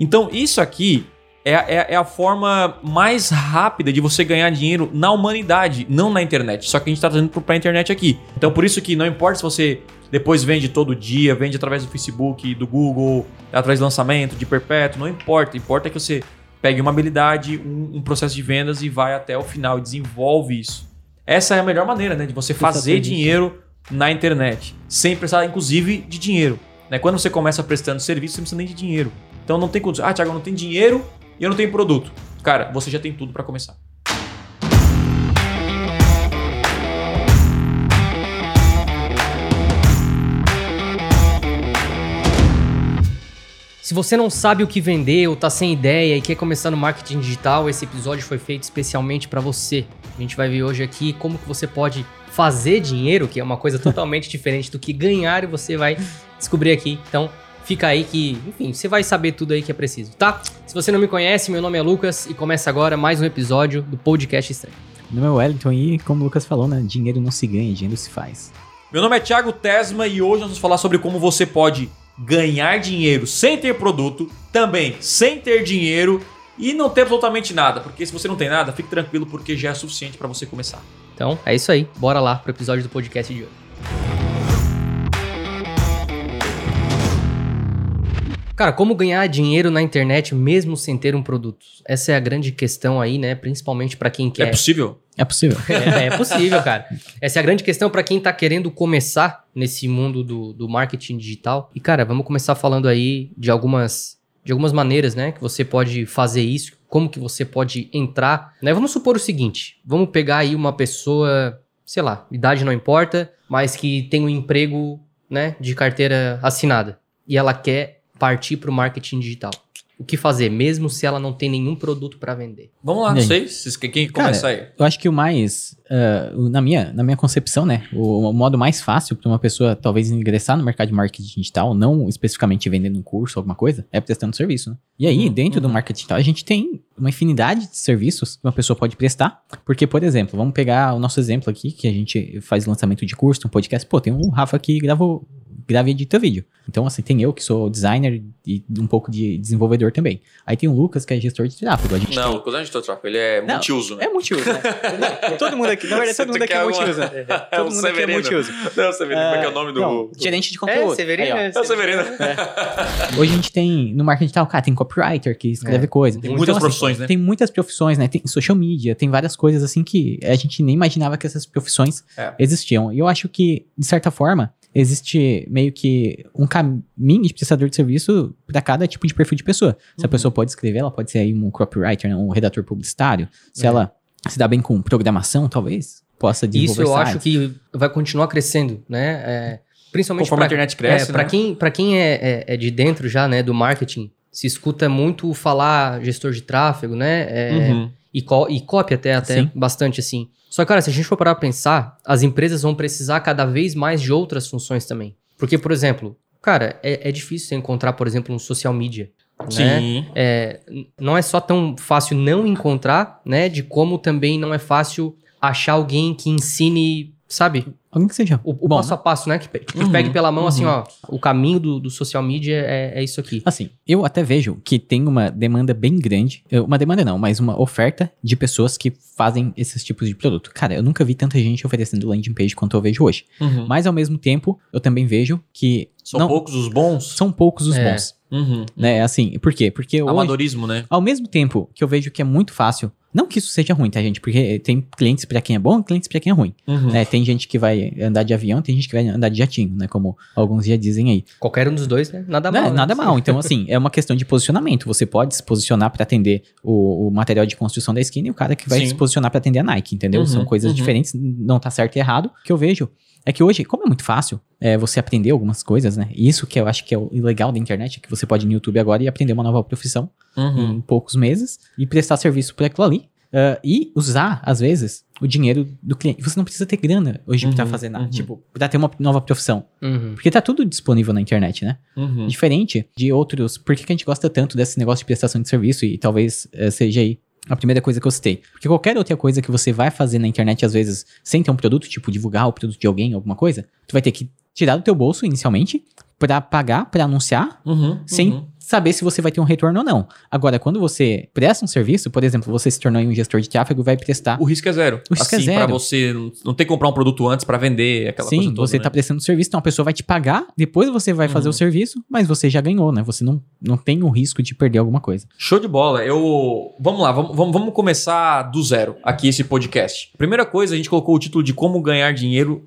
Então, isso aqui é, é, é, a forma mais rápida de você ganhar dinheiro na humanidade, não na internet. Só que a gente está trazendo para a internet aqui. Então, por isso que não importa se você depois vende todo dia, vende através do Facebook, do Google, através do lançamento, de perpétuo, não importa. Importa que você pegue uma habilidade, um, um processo de vendas e vai até o final e desenvolve isso. Essa é a melhor maneira né, de você fazer dinheiro na internet, sem precisar, inclusive, de dinheiro. Né? Quando você começa prestando serviço, você não precisa nem de dinheiro. Então não tem condição. Ah, Thiago, eu não tenho dinheiro e eu não tenho produto. Cara, você já tem tudo para começar. Se você não sabe o que vender ou tá sem ideia e quer começar no marketing digital, esse episódio foi feito especialmente para você. A gente vai ver hoje aqui como que você pode fazer dinheiro, que é uma coisa totalmente diferente do que ganhar e você vai descobrir aqui. Então, fica aí que, enfim, você vai saber tudo aí que é preciso, tá? Se você não me conhece, meu nome é Lucas e começa agora mais um episódio do Podcast Estranho. Meu nome é Wellington e, como o Lucas falou, né, dinheiro não se ganha, dinheiro se faz. Meu nome é Thiago Tesma e hoje nós vamos falar sobre como você pode ganhar dinheiro sem ter produto, também sem ter dinheiro e não ter absolutamente nada, porque se você não tem nada, fique tranquilo porque já é suficiente para você começar. Então, é isso aí. Bora lá pro episódio do podcast de hoje. Cara, como ganhar dinheiro na internet mesmo sem ter um produto? Essa é a grande questão aí, né? Principalmente para quem quer. É possível? É possível. É, é possível, cara. Essa é a grande questão para quem tá querendo começar nesse mundo do, do marketing digital. E, cara, vamos começar falando aí de algumas, de algumas maneiras, né? Que você pode fazer isso, como que você pode entrar. Né? Vamos supor o seguinte: vamos pegar aí uma pessoa, sei lá, idade não importa, mas que tem um emprego né, de carteira assinada. E ela quer partir para o marketing digital? O que fazer, mesmo se ela não tem nenhum produto para vender? Vamos lá, não sei. Quem começa aí? Eu acho que o mais, uh, na, minha, na minha concepção, né? O, o modo mais fácil para uma pessoa talvez ingressar no mercado de marketing digital, não especificamente vendendo um curso ou alguma coisa, é prestando serviço, né? E aí, uhum, dentro uhum. do marketing digital, a gente tem uma infinidade de serviços que uma pessoa pode prestar. Porque, por exemplo, vamos pegar o nosso exemplo aqui, que a gente faz lançamento de curso, um podcast. Pô, tem um Rafa que gravou grava e edita vídeo. Então, assim, tem eu que sou designer e um pouco de desenvolvedor também. Aí tem o Lucas, que é gestor de tráfego. A gente não, tem... o Lucas não é gestor de tráfego, ele é não, multiuso. Né? É multiuso, né? todo mundo aqui, na verdade, todo mundo aqui é multiuso. Né? É, todo mundo aqui é multiuso. Não, o Severino, como é que é o nome do... Não, gerente de conteúdo. É, Severino. Aí, é, o Severino. É. Hoje a gente tem, no marketing digital, cara, tem copywriter que escreve é. coisa. Tem, muitas então, profissões, assim, né? Tem muitas profissões, né? Tem social media, tem várias coisas assim que a gente nem imaginava que essas profissões é. existiam. E eu acho que, de certa forma, existe meio que um caminho de prestador de serviço para cada tipo de perfil de pessoa. Se uhum. a pessoa pode escrever, ela pode ser aí um copywriter, né, um redator publicitário. Se é. ela se dá bem com programação, talvez possa desenvolver Isso eu acho que vai continuar crescendo, né? É, principalmente Conforme pra, a internet cresce, é, Para né? quem, pra quem é, é, é, de dentro já, né, do marketing, se escuta muito falar gestor de tráfego, né? É, uhum. E, e copy até, até bastante, assim. Só que, cara, se a gente for parar pra pensar, as empresas vão precisar cada vez mais de outras funções também. Porque, por exemplo, cara, é, é difícil você encontrar, por exemplo, um social media. Né? Sim. É, não é só tão fácil não encontrar, né? De como também não é fácil achar alguém que ensine, sabe? Alguém que seja. O, o Bom, passo né? a passo, né? Que, que uhum, pegue pela mão, assim, uhum. assim, ó. O caminho do, do social media é, é, isso aqui. Assim, eu até vejo que tem uma demanda bem grande. Uma demanda não, mas uma oferta de pessoas que fazem esses tipos de produto. Cara, eu nunca vi tanta gente oferecendo landing page quanto eu vejo hoje. Uhum. Mas ao mesmo tempo, eu também vejo que. São não, poucos os bons? São poucos os é. bons. Uhum. Né? Assim, por quê? Porque Amadorismo, hoje, né? Ao mesmo tempo que eu vejo que é muito fácil não que isso seja ruim, tá, gente? Porque tem clientes para quem é bom e clientes para quem é ruim. Uhum. Né? Tem gente que vai andar de avião, tem gente que vai andar de jatinho, né? Como alguns já dizem aí. Qualquer um dos dois, né? Nada mal. Né? Nada mal. Então, assim, é uma questão de posicionamento. Você pode se posicionar para atender o, o, material de construção da esquina e o cara que vai Sim. se posicionar para atender a Nike, entendeu? Uhum. São coisas uhum. diferentes, não tá certo e errado. O que eu vejo é que hoje, como é muito fácil é, você aprender algumas coisas, né? Isso que eu acho que é o legal da internet, é que você pode ir no YouTube agora e aprender uma nova profissão uhum. em poucos meses e prestar serviço por aquilo ali. Uh, e usar, às vezes, o dinheiro do cliente. Você não precisa ter grana hoje uhum, pra fazer nada. Uhum. Tipo, pra ter uma nova profissão. Uhum. Porque tá tudo disponível na internet, né? Uhum. Diferente de outros. Por que, que, a gente gosta tanto desse negócio de prestação de serviço? E talvez uh, seja aí a primeira coisa que eu citei. Porque qualquer outra coisa que você vai fazer na internet, às vezes, sem ter um produto, tipo divulgar o produto de alguém, alguma coisa, tu vai ter que tirar do teu bolso inicialmente para pagar, para anunciar, uhum, sem saber se você vai ter um retorno ou não. Agora, quando você presta um serviço, por exemplo, você se tornou um gestor de tráfego e vai prestar. O risco é zero. O risco é assim, é zero. Pra você não ter que comprar um produto antes para vender, aquela Sim, coisa toda. você né? está prestando serviço, então a pessoa vai te pagar, depois você vai fazer Uhum. o serviço, mas você já ganhou, né? Você não, não tem o risco de perder alguma coisa. Show de bola. Eu. Vamos lá, vamos, vamos, vamos começar do zero aqui esse podcast. Primeira coisa, a gente colocou o título de como ganhar dinheiro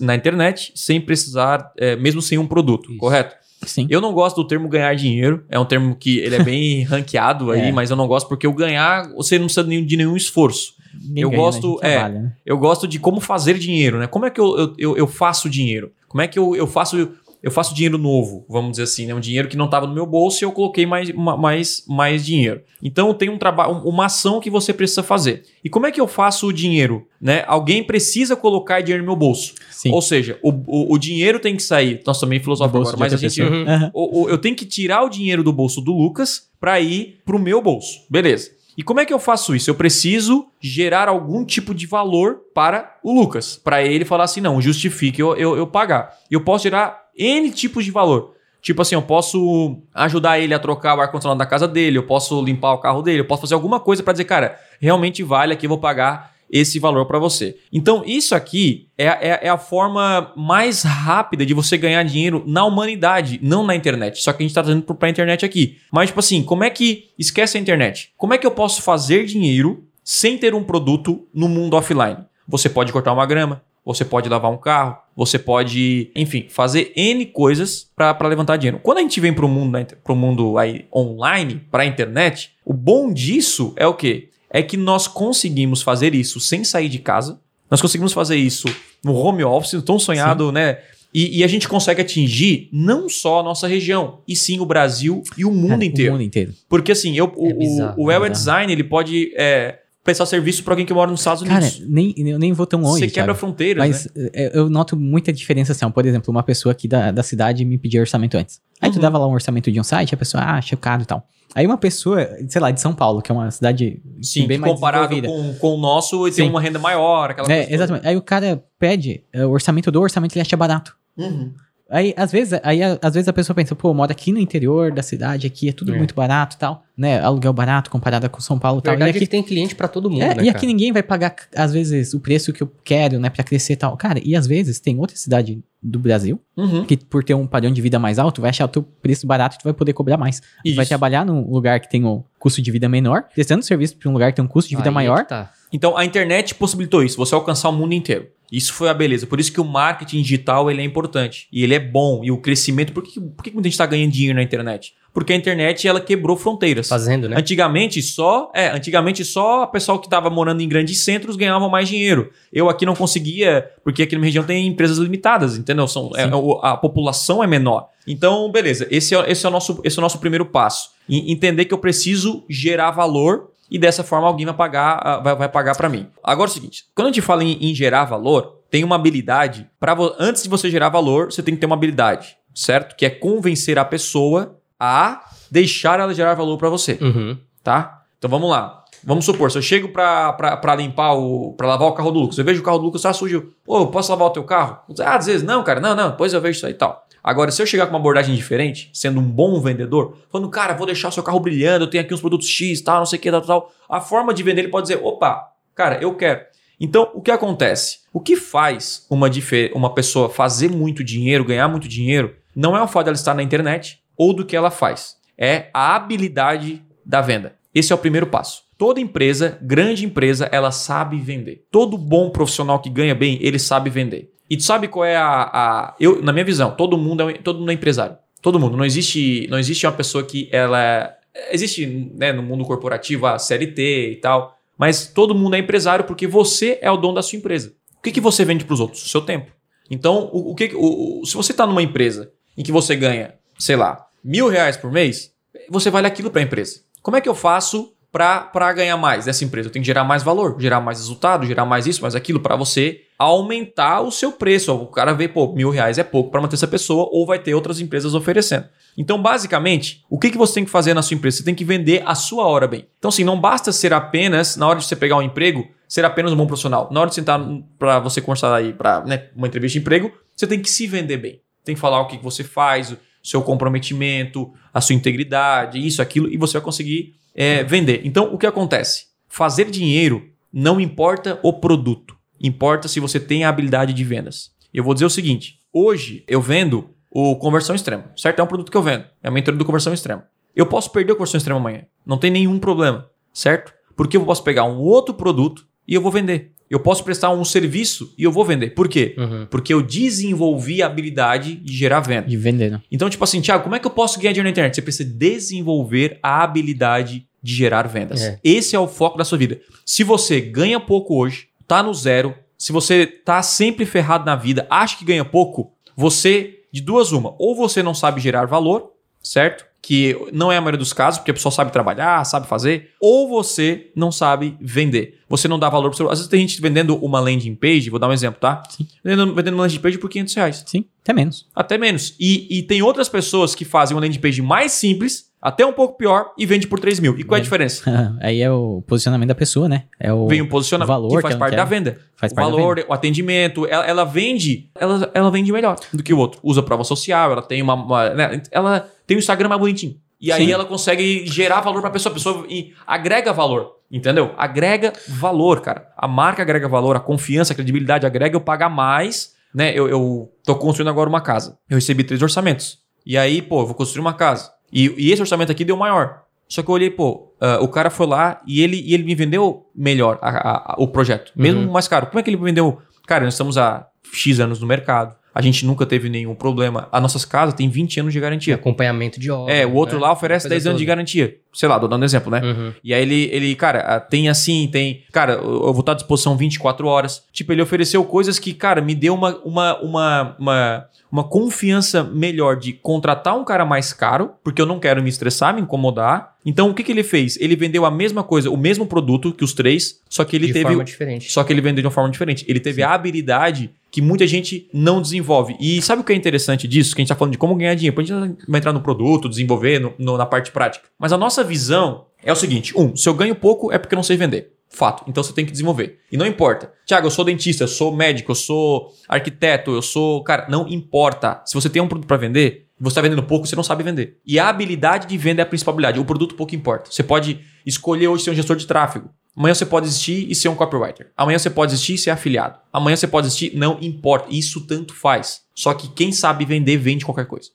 na internet sem precisar, é, mesmo sem um produto, Isso. correto? Sim. Eu não gosto do termo ganhar dinheiro. É um termo que ele é bem ranqueado aí, É. mas eu não gosto porque o ganhar você não precisa de nenhum esforço. Ninguém eu ganha, né? Gosto- gente é. trabalha, né? Eu gosto de como fazer dinheiro, né? Como é que eu, eu, eu, eu faço dinheiro? Como é que eu, eu faço eu faço dinheiro novo, vamos dizer assim, né? Um dinheiro que não estava no meu bolso e eu coloquei mais, ma- mais, mais dinheiro. Então tem um trabalho, uma ação que você precisa fazer. E como é que eu faço o dinheiro? Né? Alguém precisa colocar dinheiro no meu bolso. Sim. Ou seja, o, o, o dinheiro tem que sair. Nós também filosófico bolso agora, mas a gente. Uhum. O- o- eu tenho que tirar o dinheiro do bolso do Lucas para ir pro meu bolso. Beleza. E como é que eu faço isso? Eu preciso gerar algum tipo de valor para o Lucas. Para ele falar assim, não, justifique eu, eu, eu pagar. E eu posso gerar N tipos de valor. Tipo assim, eu posso ajudar ele a trocar o ar-condicionado da casa dele, eu posso limpar o carro dele, eu posso fazer alguma coisa para dizer, cara, realmente vale aqui, eu vou pagar esse valor para você. Então, isso aqui é, é, é a forma mais rápida de você ganhar dinheiro na humanidade, não na internet. Só que a gente está trazendo para a internet aqui. Mas, tipo assim, como é que. Esquece a internet. Como é que eu posso fazer dinheiro sem ter um produto no mundo offline? Você pode cortar uma grama, você pode lavar um carro, você pode, enfim, fazer N coisas para levantar dinheiro. Quando a gente vem para o mundo, inter- pro mundo aí online, para a internet, o bom disso é o quê? É que nós conseguimos fazer isso sem sair de casa, nós conseguimos fazer isso no home office, tão sonhado, né? E, e a gente consegue atingir não só a nossa região, e sim o Brasil e o mundo Cara, inteiro. O mundo inteiro. Porque assim, eu, o, É bizarro, o, o web bizarro. design ele pode é, prestar serviço para alguém que mora nos Estados Cara, Unidos. nem, eu nem vou tão longe. Você quebra Thiago. fronteiras, Mas né? é, eu noto muita diferença assim. Por exemplo, uma pessoa aqui da, da cidade me pedia orçamento antes. Aí tu Uhum. dava lá um orçamento de um site, a pessoa, ah, achei caro e tal. Aí uma pessoa, sei lá, de São Paulo, que é uma cidade Sim, bem mais desenvolvida. com, com o nosso, ele tem uma renda maior, aquela É, coisa toda. exatamente. Aí o cara pede é, o orçamento do orçamento, ele acha barato. Uhum. Aí, às vezes, aí, às vezes a pessoa pensa, pô, eu moro aqui no interior da cidade, aqui é tudo É. muito barato e tal, né? Aluguel barato comparado com São Paulo e tal. E aqui é que tem cliente pra todo mundo, É, né, e cara? aqui ninguém vai pagar, às vezes, o preço que eu quero, né, pra crescer e tal. Cara, e às vezes tem outra cidade do Brasil Uhum. que, por ter um padrão de vida mais alto, vai achar o teu preço barato e tu vai poder cobrar mais. Tu vai Isso. trabalhar num lugar que tem um custo de vida menor, prestando serviço pra um lugar que tem um custo de vida Aí é maior. que tá. Então a internet possibilitou isso, você alcançar o mundo inteiro. Isso foi a beleza. Por isso que o marketing digital ele é importante. E ele é bom. E o crescimento. Por que, por que muita gente está ganhando dinheiro na internet? Porque a internet ela quebrou fronteiras. Fazendo, né? Antigamente só, é, antigamente só o pessoal que estava morando em grandes centros ganhava mais dinheiro. Eu aqui não conseguia, porque aqui na minha região tem empresas limitadas, entendeu? São, é, a população é menor. Então, beleza, esse é, esse é, o, nosso, esse é o nosso primeiro passo. E entender que eu preciso gerar valor e dessa forma alguém vai pagar, ah, vai, vai pagar para mim. Agora é o seguinte, quando a gente fala em, em gerar valor, tem uma habilidade para antes de você gerar valor, você tem que ter uma habilidade, certo? Que é convencer a pessoa a deixar ela gerar valor para você Uhum. tá? Então vamos lá. Vamos supor, se eu chego pra, pra, pra limpar o. pra lavar o carro do Lucas, eu vejo o carro do Lucas tá sujo. Ô, eu posso lavar o teu carro? Ah, às vezes, não, cara, não, não, depois eu vejo isso aí e tal. Agora, se eu chegar com uma abordagem diferente, sendo um bom vendedor, falando, cara, vou deixar o seu carro brilhando, eu tenho aqui uns produtos X, tal, não sei o que, tal, tal. A forma de vender ele pode dizer, opa, cara, eu quero. Então, o que acontece? O que faz uma, uma pessoa fazer muito dinheiro, ganhar muito dinheiro, não é o fato dela estar na internet ou do que ela faz. É a habilidade da venda. Esse é o primeiro passo. Toda empresa, grande empresa, ela sabe vender. Todo bom profissional que ganha bem, ele sabe vender. E tu sabe qual é a. a- eu, na minha visão, todo mundo, é, todo mundo é empresário. Todo mundo. Não existe, não existe uma pessoa que ela. é- Existe né, no mundo corporativo a CLT e tal. Mas todo mundo é empresário porque você é o dono da sua empresa. O que, que você vende para os outros? O seu tempo. Então, o, o que, o- se você está numa empresa em que você ganha, sei lá, mil reais por mês, você vale aquilo para a empresa. Como é que eu faço para ganhar mais dessa empresa? Eu tenho que gerar mais valor, gerar mais resultado, gerar mais isso, mais aquilo, para você aumentar o seu preço. O cara vê, pô, mil reais é pouco para manter essa pessoa, ou vai ter outras empresas oferecendo. Então, basicamente, o que, que você tem que fazer na sua empresa? Você tem que vender a sua hora bem. Então, assim, não basta ser apenas, na hora de você pegar um emprego, ser apenas um bom profissional. Na hora de sentar para você conversar aí para né, uma entrevista de emprego, você tem que se vender bem. Tem que falar o que que você faz, o seu comprometimento, a sua integridade, isso, aquilo, e você vai conseguir é, vender. Então, o que acontece? Fazer dinheiro não importa o produto, importa se você tem a habilidade de vendas. Eu vou dizer o seguinte: hoje eu vendo o conversão extrema, certo? É um produto que eu vendo, é a mentoria do conversão extrema. Eu posso perder o conversão extrema amanhã, não tem nenhum problema, certo? Porque eu posso pegar um outro produto e eu vou vender. Eu posso prestar um serviço e eu vou vender. Por quê? Uhum. Porque eu desenvolvi a habilidade de gerar venda. De vender, né? Então, tipo assim, Thiago, como é que eu posso ganhar dinheiro na internet? Você precisa desenvolver a habilidade de gerar vendas. É. Esse é o foco da sua vida. Se você ganha pouco hoje, tá no zero, se você tá sempre ferrado na vida, acha que ganha pouco, você, de duas uma, ou você não sabe gerar valor, certo? Que não é a maioria dos casos, porque a pessoa sabe trabalhar, sabe fazer, ou você não sabe vender. Você não dá valor para seu. Às vezes tem gente vendendo uma landing page, vou dar um exemplo, tá? Sim. Vendendo, vendendo uma landing page por 500 reais. Sim, até menos. Até menos. E, e tem outras pessoas que fazem uma landing page mais simples, até um pouco pior, e vende por 3 mil. E qual é a diferença? Aí é o posicionamento da pessoa, né? É o Vem o posicionamento valor que faz parte da venda. Faz o parte valor, o atendimento, ela, ela, vende, ela, ela vende melhor do que o outro. Usa prova social, ela tem uma, uma né? ela tem o Instagram mais bonitinho. E aí Sim. ela consegue gerar valor para a pessoa, a pessoa e agrega valor, entendeu? Agrega valor, cara. A marca agrega valor, a confiança, a credibilidade agrega eu pagar mais, né? Eu, eu tô construindo agora uma casa. Eu recebi três orçamentos. E aí, pô, eu vou construir uma casa. E, e esse orçamento aqui deu maior. Só que eu olhei, pô, uh, o cara foi lá e ele, e ele me vendeu melhor a, a, a, o projeto, mesmo uhum. mais caro. Como é que ele me vendeu? Cara, nós estamos há X anos no mercado. A gente nunca teve nenhum problema. As nossas casas têm 20 anos de garantia. Acompanhamento de obra. É, o outro né? lá oferece 10 anos de garantia. Sei lá, tô dando um exemplo, né? Uhum. E aí ele, ele, cara, tem assim, tem. Cara, eu vou estar à disposição 24 horas. Tipo, ele ofereceu coisas que, cara, me deu uma, uma, uma, uma uma confiança melhor de contratar um cara mais caro, porque eu não quero me estressar, me incomodar. Então, o que, que ele fez? Ele vendeu a mesma coisa, o mesmo produto que os três, só que ele de teve. De forma diferente. Só que ele vendeu de uma forma diferente. Ele teve Sim. a habilidade que muita gente não desenvolve. E sabe o que é interessante disso? Que a gente está falando de como ganhar dinheiro. A gente vai entrar no produto, desenvolver, no, no, na parte prática. Mas a nossa visão é o seguinte: um, se eu ganho pouco é porque eu não sei vender. Fato. Então você tem que desenvolver. E não importa. Tiago, eu sou dentista, eu sou médico, eu sou arquiteto, eu sou. Cara, não importa. Se você tem um produto para vender, você está vendendo pouco, você não sabe vender. E a habilidade de venda é a principal habilidade. O produto pouco importa. Você pode escolher hoje ser um gestor de tráfego. Amanhã você pode existir e ser um copywriter. Amanhã você pode existir e ser afiliado. Amanhã você pode existir, não importa. Isso tanto faz. Só que quem sabe vender, vende qualquer coisa.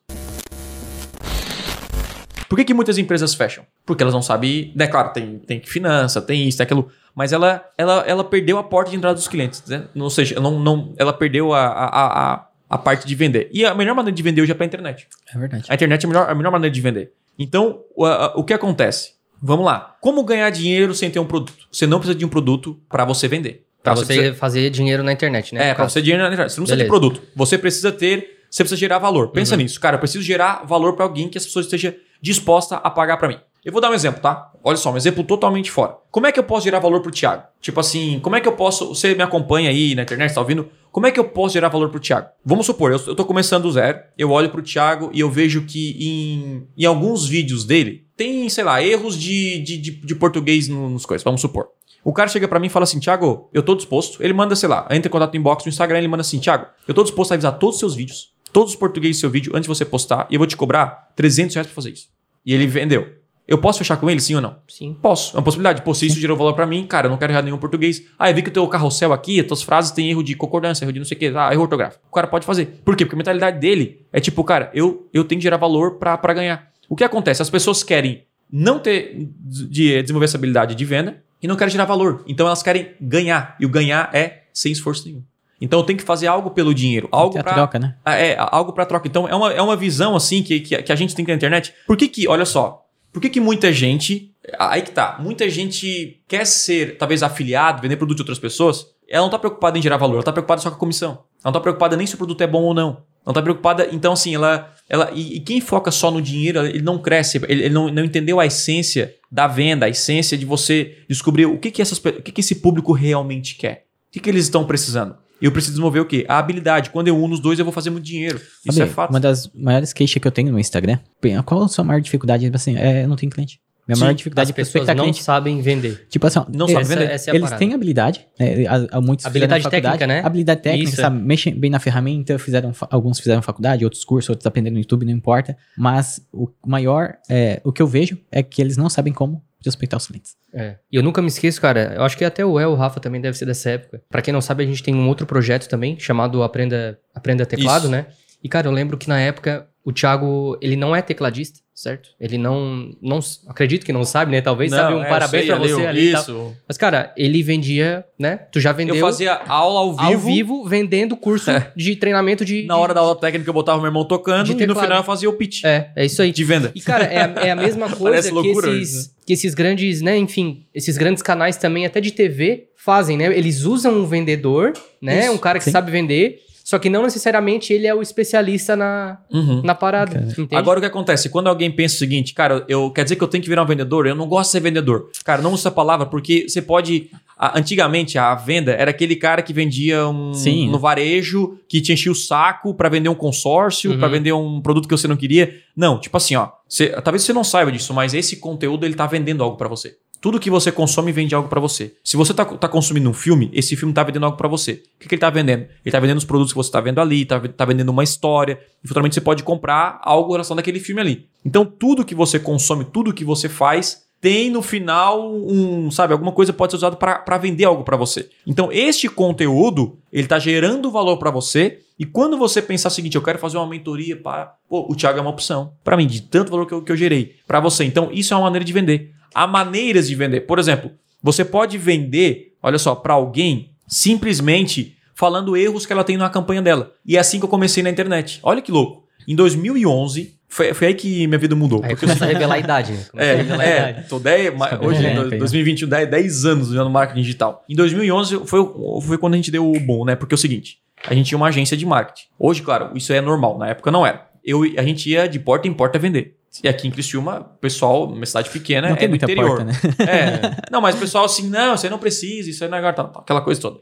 Por que, que muitas empresas fecham? Porque elas não sabem. Né, claro, tem, tem finança, tem isso, tem aquilo mas ela, ela, ela perdeu a porta de entrada dos clientes, né? Ou seja, não, não, ela perdeu a, a, a, a parte de vender. E a melhor maneira de vender hoje é para a internet. É verdade. A internet é a melhor, a melhor maneira de vender. Então, o, a, o que acontece? Vamos lá. Como ganhar dinheiro sem ter um produto? Você não precisa de um produto para você vender. Para você, você precisa... fazer dinheiro na internet, né? É, para você dinheiro na internet. Você não precisa Beleza. de produto. Você precisa ter, você precisa gerar valor. Pensa uhum. nisso. Cara, eu preciso gerar valor para alguém que as pessoas estejam dispostas a pagar para mim. Eu vou dar um exemplo, tá? Olha só, um exemplo totalmente fora. Como é que eu posso gerar valor pro Thiago? Tipo assim, como é que eu posso. Você me acompanha aí na internet, tá ouvindo? Como é que eu posso gerar valor pro Thiago? Vamos supor, eu, eu tô começando do zero, eu olho pro Thiago e eu vejo que em, em alguns vídeos dele tem, sei lá, erros de, de, de, de português nos coisas, vamos supor. O cara chega para mim e fala assim, Thiago, eu tô disposto. Ele manda, sei lá, entra em contato no inbox no Instagram, ele manda assim, Thiago, eu tô disposto a avisar todos os seus vídeos, todos os portugueses do seu vídeo antes de você postar, e eu vou te cobrar 300 reais pra fazer isso. E ele vendeu. Eu posso fechar com ele, sim ou não? Sim. Posso. É uma possibilidade. Pô, se isso gerou valor para mim, cara, eu não quero errar nenhum português. Ah, eu vi que o teu carrossel aqui, as tuas frases têm erro de concordância, erro de não sei o quê, ah, erro ortográfico. O cara pode fazer. Por quê? Porque a mentalidade dele é tipo, cara, eu, eu tenho que gerar valor para ganhar. O que acontece? As pessoas querem não ter de desenvolver essa habilidade de venda e não querem gerar valor. Então elas querem ganhar. E o ganhar é sem esforço nenhum. Então eu tenho que fazer algo pelo dinheiro, algo para troca, né? É, algo para troca. Então é uma, é uma visão assim que, que, que a gente tem que na internet. Por que que, olha só, por que, que muita gente. Aí que tá. Muita gente quer ser, talvez, afiliado, vender produto de outras pessoas. Ela não tá preocupada em gerar valor, ela tá preocupada só com a comissão. Ela não tá preocupada nem se o produto é bom ou não. Não tá preocupada. Então, assim, ela. ela e, e quem foca só no dinheiro, ele não cresce. Ele, ele, não, não entendeu a essência da venda, a essência de você descobrir o que, que, essas, o que, que esse público realmente quer. O que, que eles estão precisando. Eu preciso desenvolver o quê? A habilidade. Quando eu uno os dois, eu vou fazer muito dinheiro. Isso Sabe, é fato. Uma das maiores queixas que eu tenho no Instagram, qual a sua maior dificuldade? Assim, é, eu não tenho cliente. Minha Sim, maior dificuldade as é pessoas prospectar não cliente. sabem vender. Tipo assim, ó, Não eles, sabe Essa- vender. essa é a eles parada. têm habilidade, né, há- há muitos Habilidade técnica, né? Habilidade técnica, Isso, é. sabe? Mexem bem na ferramenta, fizeram, alguns fizeram faculdade, outros cursos, outros aprendendo no YouTube, não importa. Mas o maior, é, o que eu vejo é que eles não sabem como prospectar os clientes. É. E eu nunca me esqueço, cara. Eu acho que até o El, o Rafa também deve ser dessa época. Pra quem não sabe, a gente tem um outro projeto também, chamado Aprenda, Aprenda Teclado, Isso. né? E, cara, eu lembro que na época o Thiago, ele não é tecladista, certo? Ele não. não acredito que não sabe, né? Talvez sabe um é, parabéns sei, você ali. Isso. Mas, cara, ele vendia, né? Tu já vendeu Eu fazia aula ao vivo. ao vivo vendendo curso É. de treinamento de. Na hora da aula técnica eu botava meu irmão tocando e no final eu fazia o pitch É, é isso aí. de venda. E, cara, é, a- é a mesma coisa que, esses, isso, que esses grandes, né, enfim, esses grandes canais também, até de TV, fazem, né? Eles usam um vendedor, né? Isso, um cara que sim. sabe vender, só que não necessariamente ele é o especialista na, Uhum. na parada. Entende? Agora o que acontece? Quando alguém pensa o seguinte, cara, eu quer dizer que eu tenho que virar um vendedor? Eu não gosto de ser vendedor. Cara, não usa essa palavra porque você pode. a- antigamente, a venda era aquele cara que vendia um Sim. no varejo, que te enchia o saco pra vender um consórcio, Uhum. pra vender um produto que você não queria. Não, tipo assim, ó. você- talvez você não saiba disso, mas esse conteúdo ele tá vendendo algo pra você. Tudo que você consome vende algo pra você. Se você tá, tá consumindo um filme, esse filme tá vendendo algo pra você. O que, que ele tá vendendo? Ele tá vendendo os produtos que você tá vendo ali, tá, tá vendendo uma história. E futuramente você pode comprar algo relacionado àquele filme ali. Então, tudo que você consome, tudo que você faz, tem no final um, sabe, alguma coisa pode ser usado para vender algo para você. Então, este conteúdo, ele tá gerando valor para você. E quando você pensar o seguinte, eu quero fazer uma mentoria para, pô, o Thiago é uma opção para mim de tanto valor que eu, que eu gerei para você. Então, isso é uma maneira de vender. Há maneiras de vender. Por exemplo, você pode vender, olha só, para alguém simplesmente falando erros que ela tem na campanha dela. E é assim que eu comecei na internet. Olha que louco. Em 2011, foi, foi aí que minha vida mudou. Aí Porque eu começa a revelar a idade, né? Começa a é, revelar a é, idade. tô 10, ma- Tá hoje, né, 2021, 10, 10 anos no marketing digital. Em 2011 foi, foi quando a gente deu o bom, né? Porque é o seguinte, a gente tinha uma agência de marketing. Hoje, claro, isso é normal, na época não era. Eu, a gente ia de porta em porta vender. E aqui em Criciúma, o pessoal, uma cidade pequena, não é tem do interior. porta, né? É. Não, mas o pessoal assim, não, você não precisa, isso aí não é agora, tal, aquela coisa toda.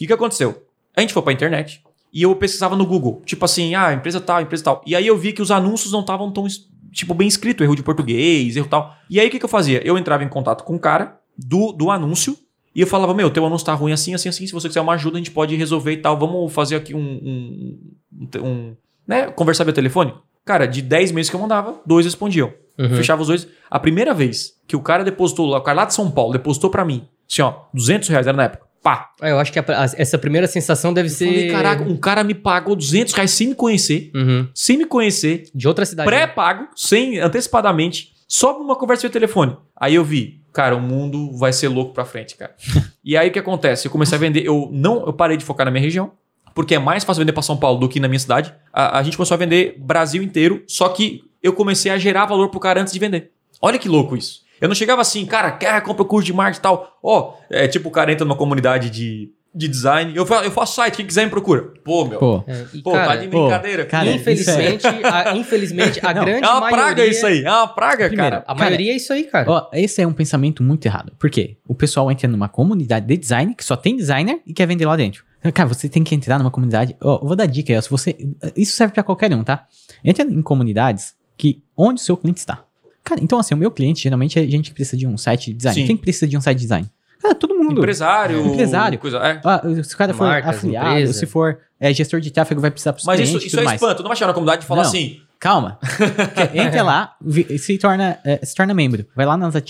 E o que aconteceu? A gente foi pra internet e eu pesquisava no Google, tipo assim, ah, empresa tal, empresa tal. E aí eu vi que os anúncios não estavam tão, tipo, bem escrito, erro de português, erro tal. E aí o que, que eu fazia? Eu entrava em contato com o cara do, do anúncio e eu falava, meu, teu anúncio tá ruim assim, assim, assim, se você quiser uma ajuda, a gente pode resolver e tal, vamos fazer aqui um, um, um, um né, conversar via telefone. Cara, de 10 meses que eu mandava, dois respondiam. Uhum. Fechava os dois. A primeira vez que o cara depositou o cara lá de São Paulo depositou pra mim, assim, ó, 200 reais era na época. Pá. Ah, Eu acho que a- a- essa primeira sensação deve Eu ser. falei, caraca, um cara me pagou 200 reais sem me conhecer, Uhum. sem me conhecer, De outra cidade. né? pré-pago, sem, antecipadamente, só uma conversa via telefone. Aí eu vi, cara, o mundo vai ser louco pra frente, cara. e aí o que acontece? Eu comecei a vender, eu não, eu parei de focar na minha região, porque é mais fácil vender pra São Paulo do que na minha cidade. A, a gente começou a vender Brasil inteiro, só que eu comecei a gerar valor pro cara antes de vender. Olha que louco isso. Eu não chegava assim, cara, quer compra o curso de marketing e tal. Ó, é tipo o cara entra numa comunidade de, de design. Eu faço, eu faço site, quem quiser me procura. Pô, meu. Pô, Pô, É, e, tá cara, de pô, brincadeira. cara, infelizmente, a, infelizmente, a Não, grande é uma maioria. praga isso aí. É uma praga, Primeiro, cara. A maioria é isso aí, cara. ó, esse é um pensamento muito errado. Por quê? O pessoal entra numa comunidade de design, que só tem designer e quer vender lá dentro. Cara, você tem que entrar numa comunidade. Ó, vou dar dica aí, ó, se você. Isso serve pra qualquer um, tá? Entra em comunidades que onde o seu cliente está. Cara, então assim, o meu cliente geralmente é gente precisa de um site de design. Sim. Quem precisa de um site de design? Cara, todo mundo. Empresário. Empresário. Coisa, é. Ah, se o cara for Marcas, afiliado, empresa. se for é, gestor de tráfego, vai precisar pros Mas isso, clientes isso tudo é mais. espanto. Não vai chegar na comunidade e falar Não. assim. Calma. Entra lá, se torna, é, se torna membro. Vai lá nas a-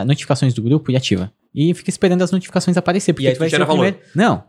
a- notificações do grupo e ativa. E fica esperando as notificações aparecer. Porque E aí tu vai ser o primeiro. Não.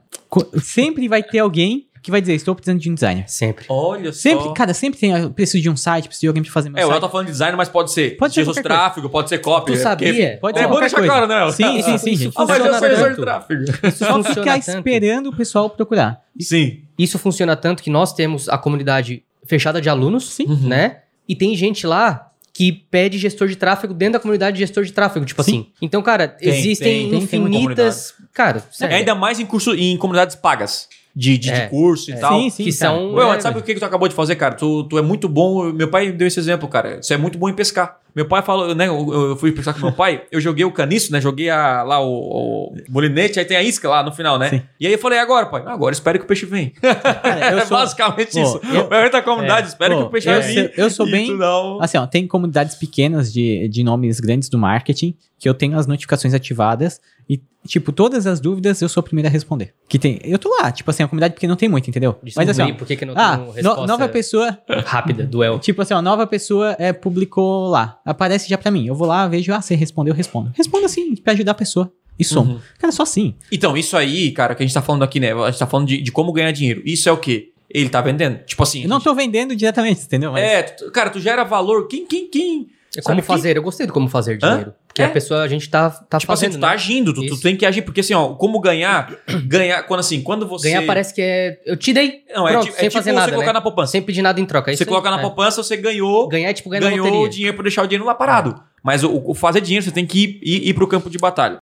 Sempre vai ter alguém que vai dizer: Estou precisando de um designer. Sempre. Olha Sempre, só. cara, sempre tem. eu Preciso de um site, preciso de alguém pra fazer meu É, o El site. tá falando de design, mas pode ser. Pode ser tráfego, pode ser copy. Tu é, sabia? porque- Pode É ser bom qualquer deixar coisa. claro, né? Sim, sim, sim, gente. Ah, mas eu sou de tráfego. Isso Só ficar esperando o pessoal procurar. Sim. Isso funciona tanto que nós temos a comunidade fechada de alunos, Sim. Uhum. né? E tem gente lá que pede gestor de tráfego dentro da comunidade de gestor de tráfego, tipo Sim. assim. Então, cara, Tem, existem tem, tem, tem infinitas. cara, sério. Ainda mais em curso, em comunidades pagas. De, de, de É. curso e É. tal. Sim, sim. que cara. são. Ué, é, mas sabe o que, que tu acabou de fazer, cara? Tu, tu é muito bom. Meu pai deu esse exemplo, cara. Você é muito bom em pescar. Meu pai falou, né? Eu, eu fui pensar com meu pai, eu joguei o caniço, né? Joguei a, lá o, o molinete, aí tem a isca lá no final, né? Sim. E aí eu falei, agora, pai? Agora espero que o peixe venha. É sou... basicamente pô, isso. Eu, da comunidade, é, espero pô, que o peixe venha. Eu sou bem. Não... Assim, ó, tem comunidades pequenas de, de nomes grandes do marketing que eu tenho as notificações ativadas e, tipo, todas as dúvidas eu sou o primeiro a responder. Que tem. Eu tô lá, tipo assim, a comunidade porque não tem muito, entendeu? Mas assim, ó, por que, que não ah, tem no, nova pessoa. Rápida, duel. Tipo assim, ó, nova pessoa é, publicou lá. Aparece já pra mim. Eu vou lá, vejo, ah, você respondeu, eu respondo. Respondo assim, pra ajudar a pessoa. E som. Uhum. Cara, só assim. Então, isso aí, cara, que a gente tá falando aqui, né? A gente tá falando de, de como ganhar dinheiro. Isso é o quê? Ele tá vendendo. Tipo assim. Eu não gente... tô vendendo diretamente, entendeu? Mas... É, tu, cara, tu gera valor. Quem, quem, quem. É como fazer. Eu gostei do como fazer dinheiro. Hã? Porque é. a pessoa, a gente tá, tá tipo fazendo. Assim, tu tá né? agindo, tu, tu, tem que agir. Porque assim, ó, como ganhar. ganhar, quando assim, quando você. Ganhar parece que é. Eu te dei. Não, é, tipo, sem é tipo fazer nada, você colocar né? na poupança. Sem pedir nada em troca. É você coloca na é. poupança, você ganhou. Ganhar é tipo ganhar Ganhou o dinheiro pra deixar o dinheiro lá parado. Mas o, o, fazer dinheiro, você tem que ir, ir, ir pro campo de batalha.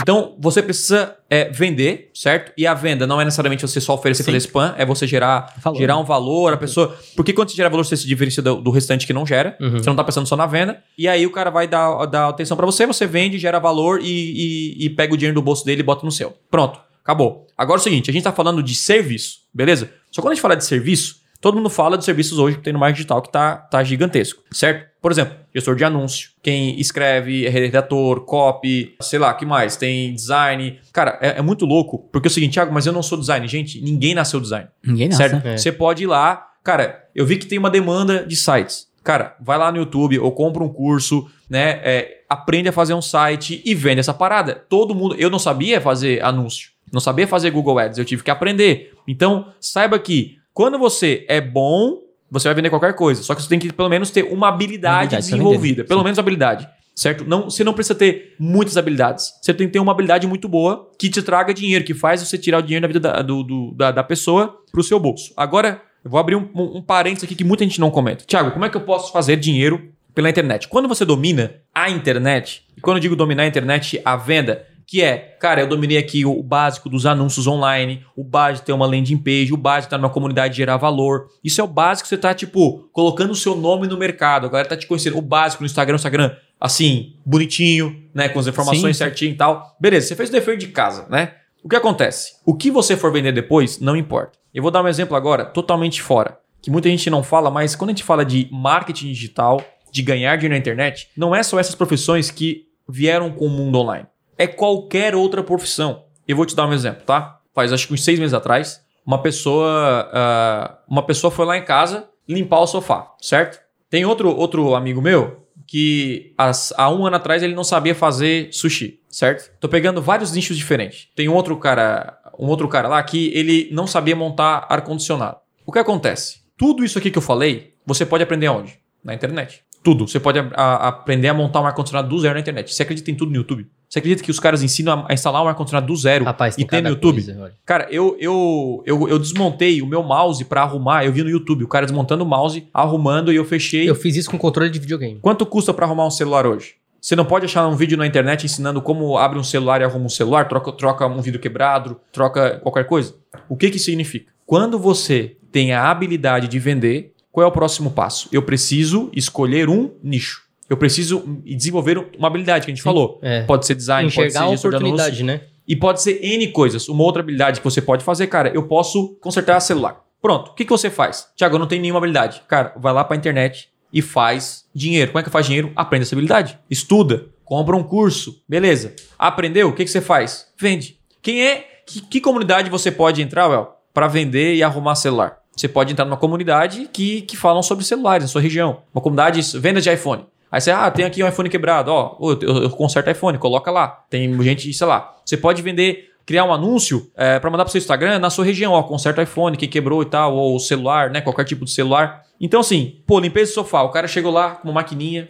Então, você precisa é, vender, certo? E a venda não é necessariamente você só oferecer Sim. fazer spam, é você gerar, valor. gerar um valor, a pessoa. Porque quando você gera valor, você se diferencia do, do restante que não gera. Uhum. Você não tá pensando só na venda. E aí o cara vai dar, dar atenção para você, você vende, gera valor e, e, e pega o dinheiro do bolso dele e bota no seu. Pronto, acabou. Agora é o seguinte, a gente tá falando de serviço, beleza? Só quando a gente fala de serviço, Todo mundo fala de serviços hoje que tem no marketing digital que tá, tá gigantesco, certo? Por exemplo, gestor de anúncio, quem escreve, é redator, copy, sei lá, que mais? Tem design. Cara, é, é, muito louco, porque é o seguinte, Thiago, mas eu não sou design. Gente, ninguém nasceu design. Ninguém nasceu. Certo? É. Você pode ir lá. Cara, eu vi que tem uma demanda de sites. Cara, vai lá no YouTube ou compra um curso, né? É, aprende a fazer um site e vende essa parada. Todo mundo. Eu não sabia fazer anúncio. Não sabia fazer Google Ads, eu tive que aprender. Então, saiba que quando você é bom, você vai vender qualquer coisa. Só que você tem que pelo menos ter uma habilidade, habilidade desenvolvida. Pelo Sim. menos habilidade. Certo? Não, você não precisa ter muitas habilidades. Você tem que ter uma habilidade muito boa que te traga dinheiro, que faz você tirar o dinheiro da vida da, do, do, da, da pessoa para o seu bolso. Agora, eu vou abrir um, um, um parênteses aqui que muita gente não comenta. Tiago, como é que eu posso fazer dinheiro pela internet? Quando você domina a internet, e quando eu digo dominar a internet, a venda, que é, cara, eu dominei aqui o básico dos anúncios online, o básico de ter uma landing page, o básico de estar numa comunidade de gerar valor. Isso é o básico você tá, tipo, colocando o seu nome no mercado. A galera tá te conhecendo. O básico no Instagram, Instagram, assim, bonitinho, né? Com as informações certinho e tal. Beleza, você fez o dever de casa, né? O que acontece? O que você for vender depois, não importa. Eu vou dar um exemplo agora, totalmente fora. Que muita gente não fala, mas quando a gente fala de marketing digital, de ganhar dinheiro na internet, não é só essas profissões que vieram com o mundo online é qualquer outra profissão. Eu vou te dar um exemplo, tá? Faz acho que uns seis meses atrás, uma pessoa, uh, uma pessoa foi lá em casa limpar o sofá, certo? Tem outro, outro amigo meu que as, há um ano atrás ele não sabia fazer sushi, certo? Tô pegando vários nichos diferentes. Tem um outro cara, um outro cara lá que ele não sabia montar ar condicionado. O que acontece? Tudo isso aqui que eu falei, você pode aprender onde? Na internet. Tudo. Você pode a, a, aprender a montar um ar condicionado do zero na internet. Você acredita em tudo no YouTube? Você acredita que os caras ensinam a instalar um ar-condicionado do zero Rapaz, e tem no YouTube? Coisa, cara, eu, eu, eu, eu desmontei o meu mouse para arrumar. Eu vi no YouTube o cara desmontando o mouse, arrumando e eu fechei. Eu fiz isso com controle de videogame. Quanto custa para arrumar um celular hoje? Você não pode achar um vídeo na internet ensinando como abre um celular e arruma um celular, troca, troca um vidro quebrado, troca qualquer coisa. O que que significa? Quando você tem a habilidade de vender, qual é o próximo passo? Eu preciso escolher um nicho. Eu preciso desenvolver uma habilidade que a gente Sim, falou. É. Pode ser design, Enxergar pode ser oportunidade, né? E pode ser N coisas. Uma outra habilidade que você pode fazer, cara, eu posso consertar celular. Pronto. O que, que você faz? Tiago, eu não tenho nenhuma habilidade. Cara, vai lá para a internet e faz dinheiro. Como é que faz dinheiro? Aprende essa habilidade. Estuda. Compra um curso. Beleza. Aprendeu? O que, que você faz? Vende. Quem é? Que, que comunidade você pode entrar, Well, para vender e arrumar celular? Você pode entrar numa comunidade que, que falam sobre celulares na sua região. Uma comunidade venda de iPhone. Aí você, ah, tem aqui um iPhone quebrado, ó, eu, eu conserto iPhone, coloca lá. Tem gente, sei lá. Você pode vender, criar um anúncio é, para mandar para seu Instagram na sua região, ó, conserta iPhone, que quebrou e tal, ou celular, né, qualquer tipo de celular. Então, assim, pô, limpei esse sofá. O cara chegou lá com uma maquininha,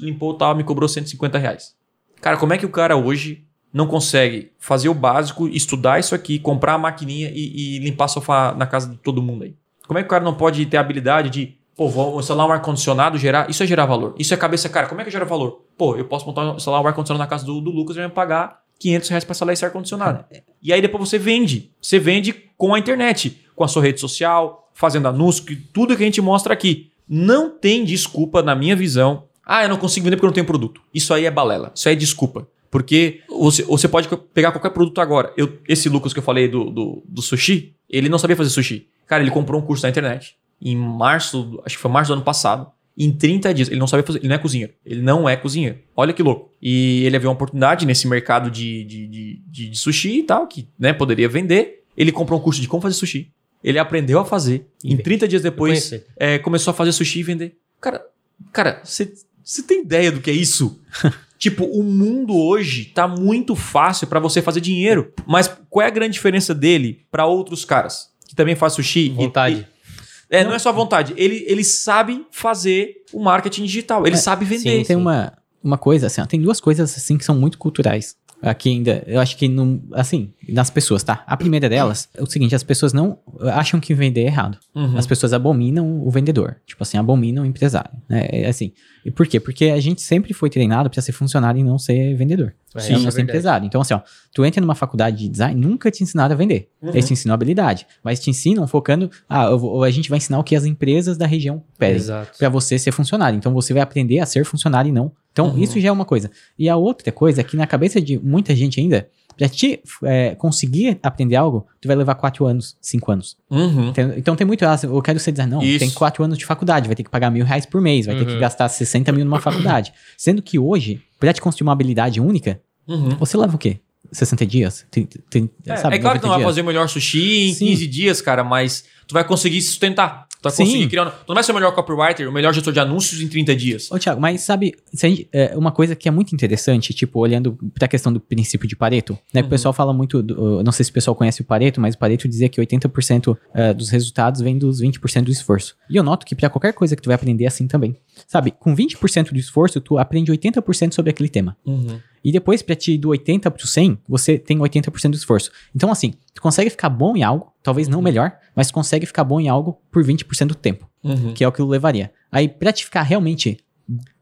limpou tal, me cobrou 150 reais. Cara, como é que o cara hoje não consegue fazer o básico, estudar isso aqui, comprar a maquininha e, e limpar sofá na casa de todo mundo aí? Como é que o cara não pode ter a habilidade de Pô, vou instalar um ar-condicionado, gerar. Isso é gerar valor. Isso é cabeça, cara. Como é que gera valor? Pô, eu posso montar, instalar um ar-condicionado na casa do, do Lucas e vai me pagar 500 reais para instalar esse ar-condicionado. E aí depois você vende. Você vende com a internet, com a sua rede social, fazendo anúncio, tudo que a gente mostra aqui. Não tem desculpa, na minha visão, Ah, eu não consigo vender porque eu não tenho produto. Isso aí é balela. Isso aí é desculpa. Porque você, você pode pegar qualquer produto agora. Eu, esse Lucas que eu falei do, do, do, sushi, ele não sabia fazer sushi. Cara, ele comprou um curso na internet em março, acho que foi março do ano passado. Em 30 dias, ele não sabia fazer, ele não é cozinheiro. Ele não é cozinheiro. Olha que louco. E ele viu uma oportunidade nesse mercado de, de, de, de, sushi e tal, que né, poderia vender. Ele comprou um curso de como fazer sushi. Ele aprendeu a fazer. Em 30 dias depois, é, começou a fazer sushi e vender. Cara, cara, você tem ideia do que é isso? Tipo, o mundo hoje tá muito fácil para você fazer dinheiro. Mas qual é a grande diferença dele para outros caras que também fazem sushi? Vontade. E, é, não. não é só vontade. Ele, ele sabe fazer o marketing digital. Ele é, sabe vender. Sim, tem uma, uma coisa assim, ó, tem duas coisas assim que são muito culturais aqui ainda, eu acho que não, assim, nas pessoas, tá? A primeira delas é o seguinte, as pessoas não acham que vender é errado. Uhum. As pessoas abominam o vendedor, tipo assim, abominam o empresário, né? É assim, e por quê? Porque a gente sempre foi treinado para ser funcionário e não ser vendedor. É, Sim, não é ser empresário. Então assim, ó, tu entra numa faculdade de design, nunca te ensinaram a vender. Uhum. Eles te ensinam habilidade, mas te ensinam focando, ah, vou, a gente vai ensinar o que as empresas da região pedem para você ser funcionário. Então você vai aprender a ser funcionário e não então, uhum. isso já é uma coisa. E a outra coisa é que na cabeça de muita gente ainda, pra te é, conseguir aprender algo, tu vai levar quatro anos, cinco anos. Uhum. Então, tem muito, ah, eu quero ser dizer, não, isso. tem quatro anos de faculdade, vai ter que pagar mil reais por mês, vai uhum. ter que uhum. gastar 60 mil numa faculdade. Sendo que hoje, pra te construir uma habilidade única, uhum. você leva o quê? 60 dias? É, sabe, é claro que tu não vai fazer o melhor sushi em Sim. 15 dias, cara, mas tu vai conseguir sustentar. Tu vai conseguir criar. Tu não vai ser o melhor copywriter, o melhor gestor de anúncios em 30 dias. Ô, Thiago, mas sabe, gente, é uma coisa que é muito interessante, tipo, olhando pra questão do princípio de Pareto, né? Uhum. O pessoal fala muito, do, não sei se o pessoal conhece o Pareto, mas o Pareto dizia que 80% uh, dos resultados vem dos 20% do esforço. E eu noto que para qualquer coisa que tu vai aprender é assim também. Sabe, com 20% do esforço, tu aprende 80% sobre aquele tema. Uhum. E depois, pra te ir do 80 pro 100, você tem 80% do esforço. Então, assim, tu consegue ficar bom em algo, talvez não uhum. melhor, mas consegue ficar bom em algo por 20% do tempo. Uhum. Que é o que eu levaria. Aí, pra te ficar realmente,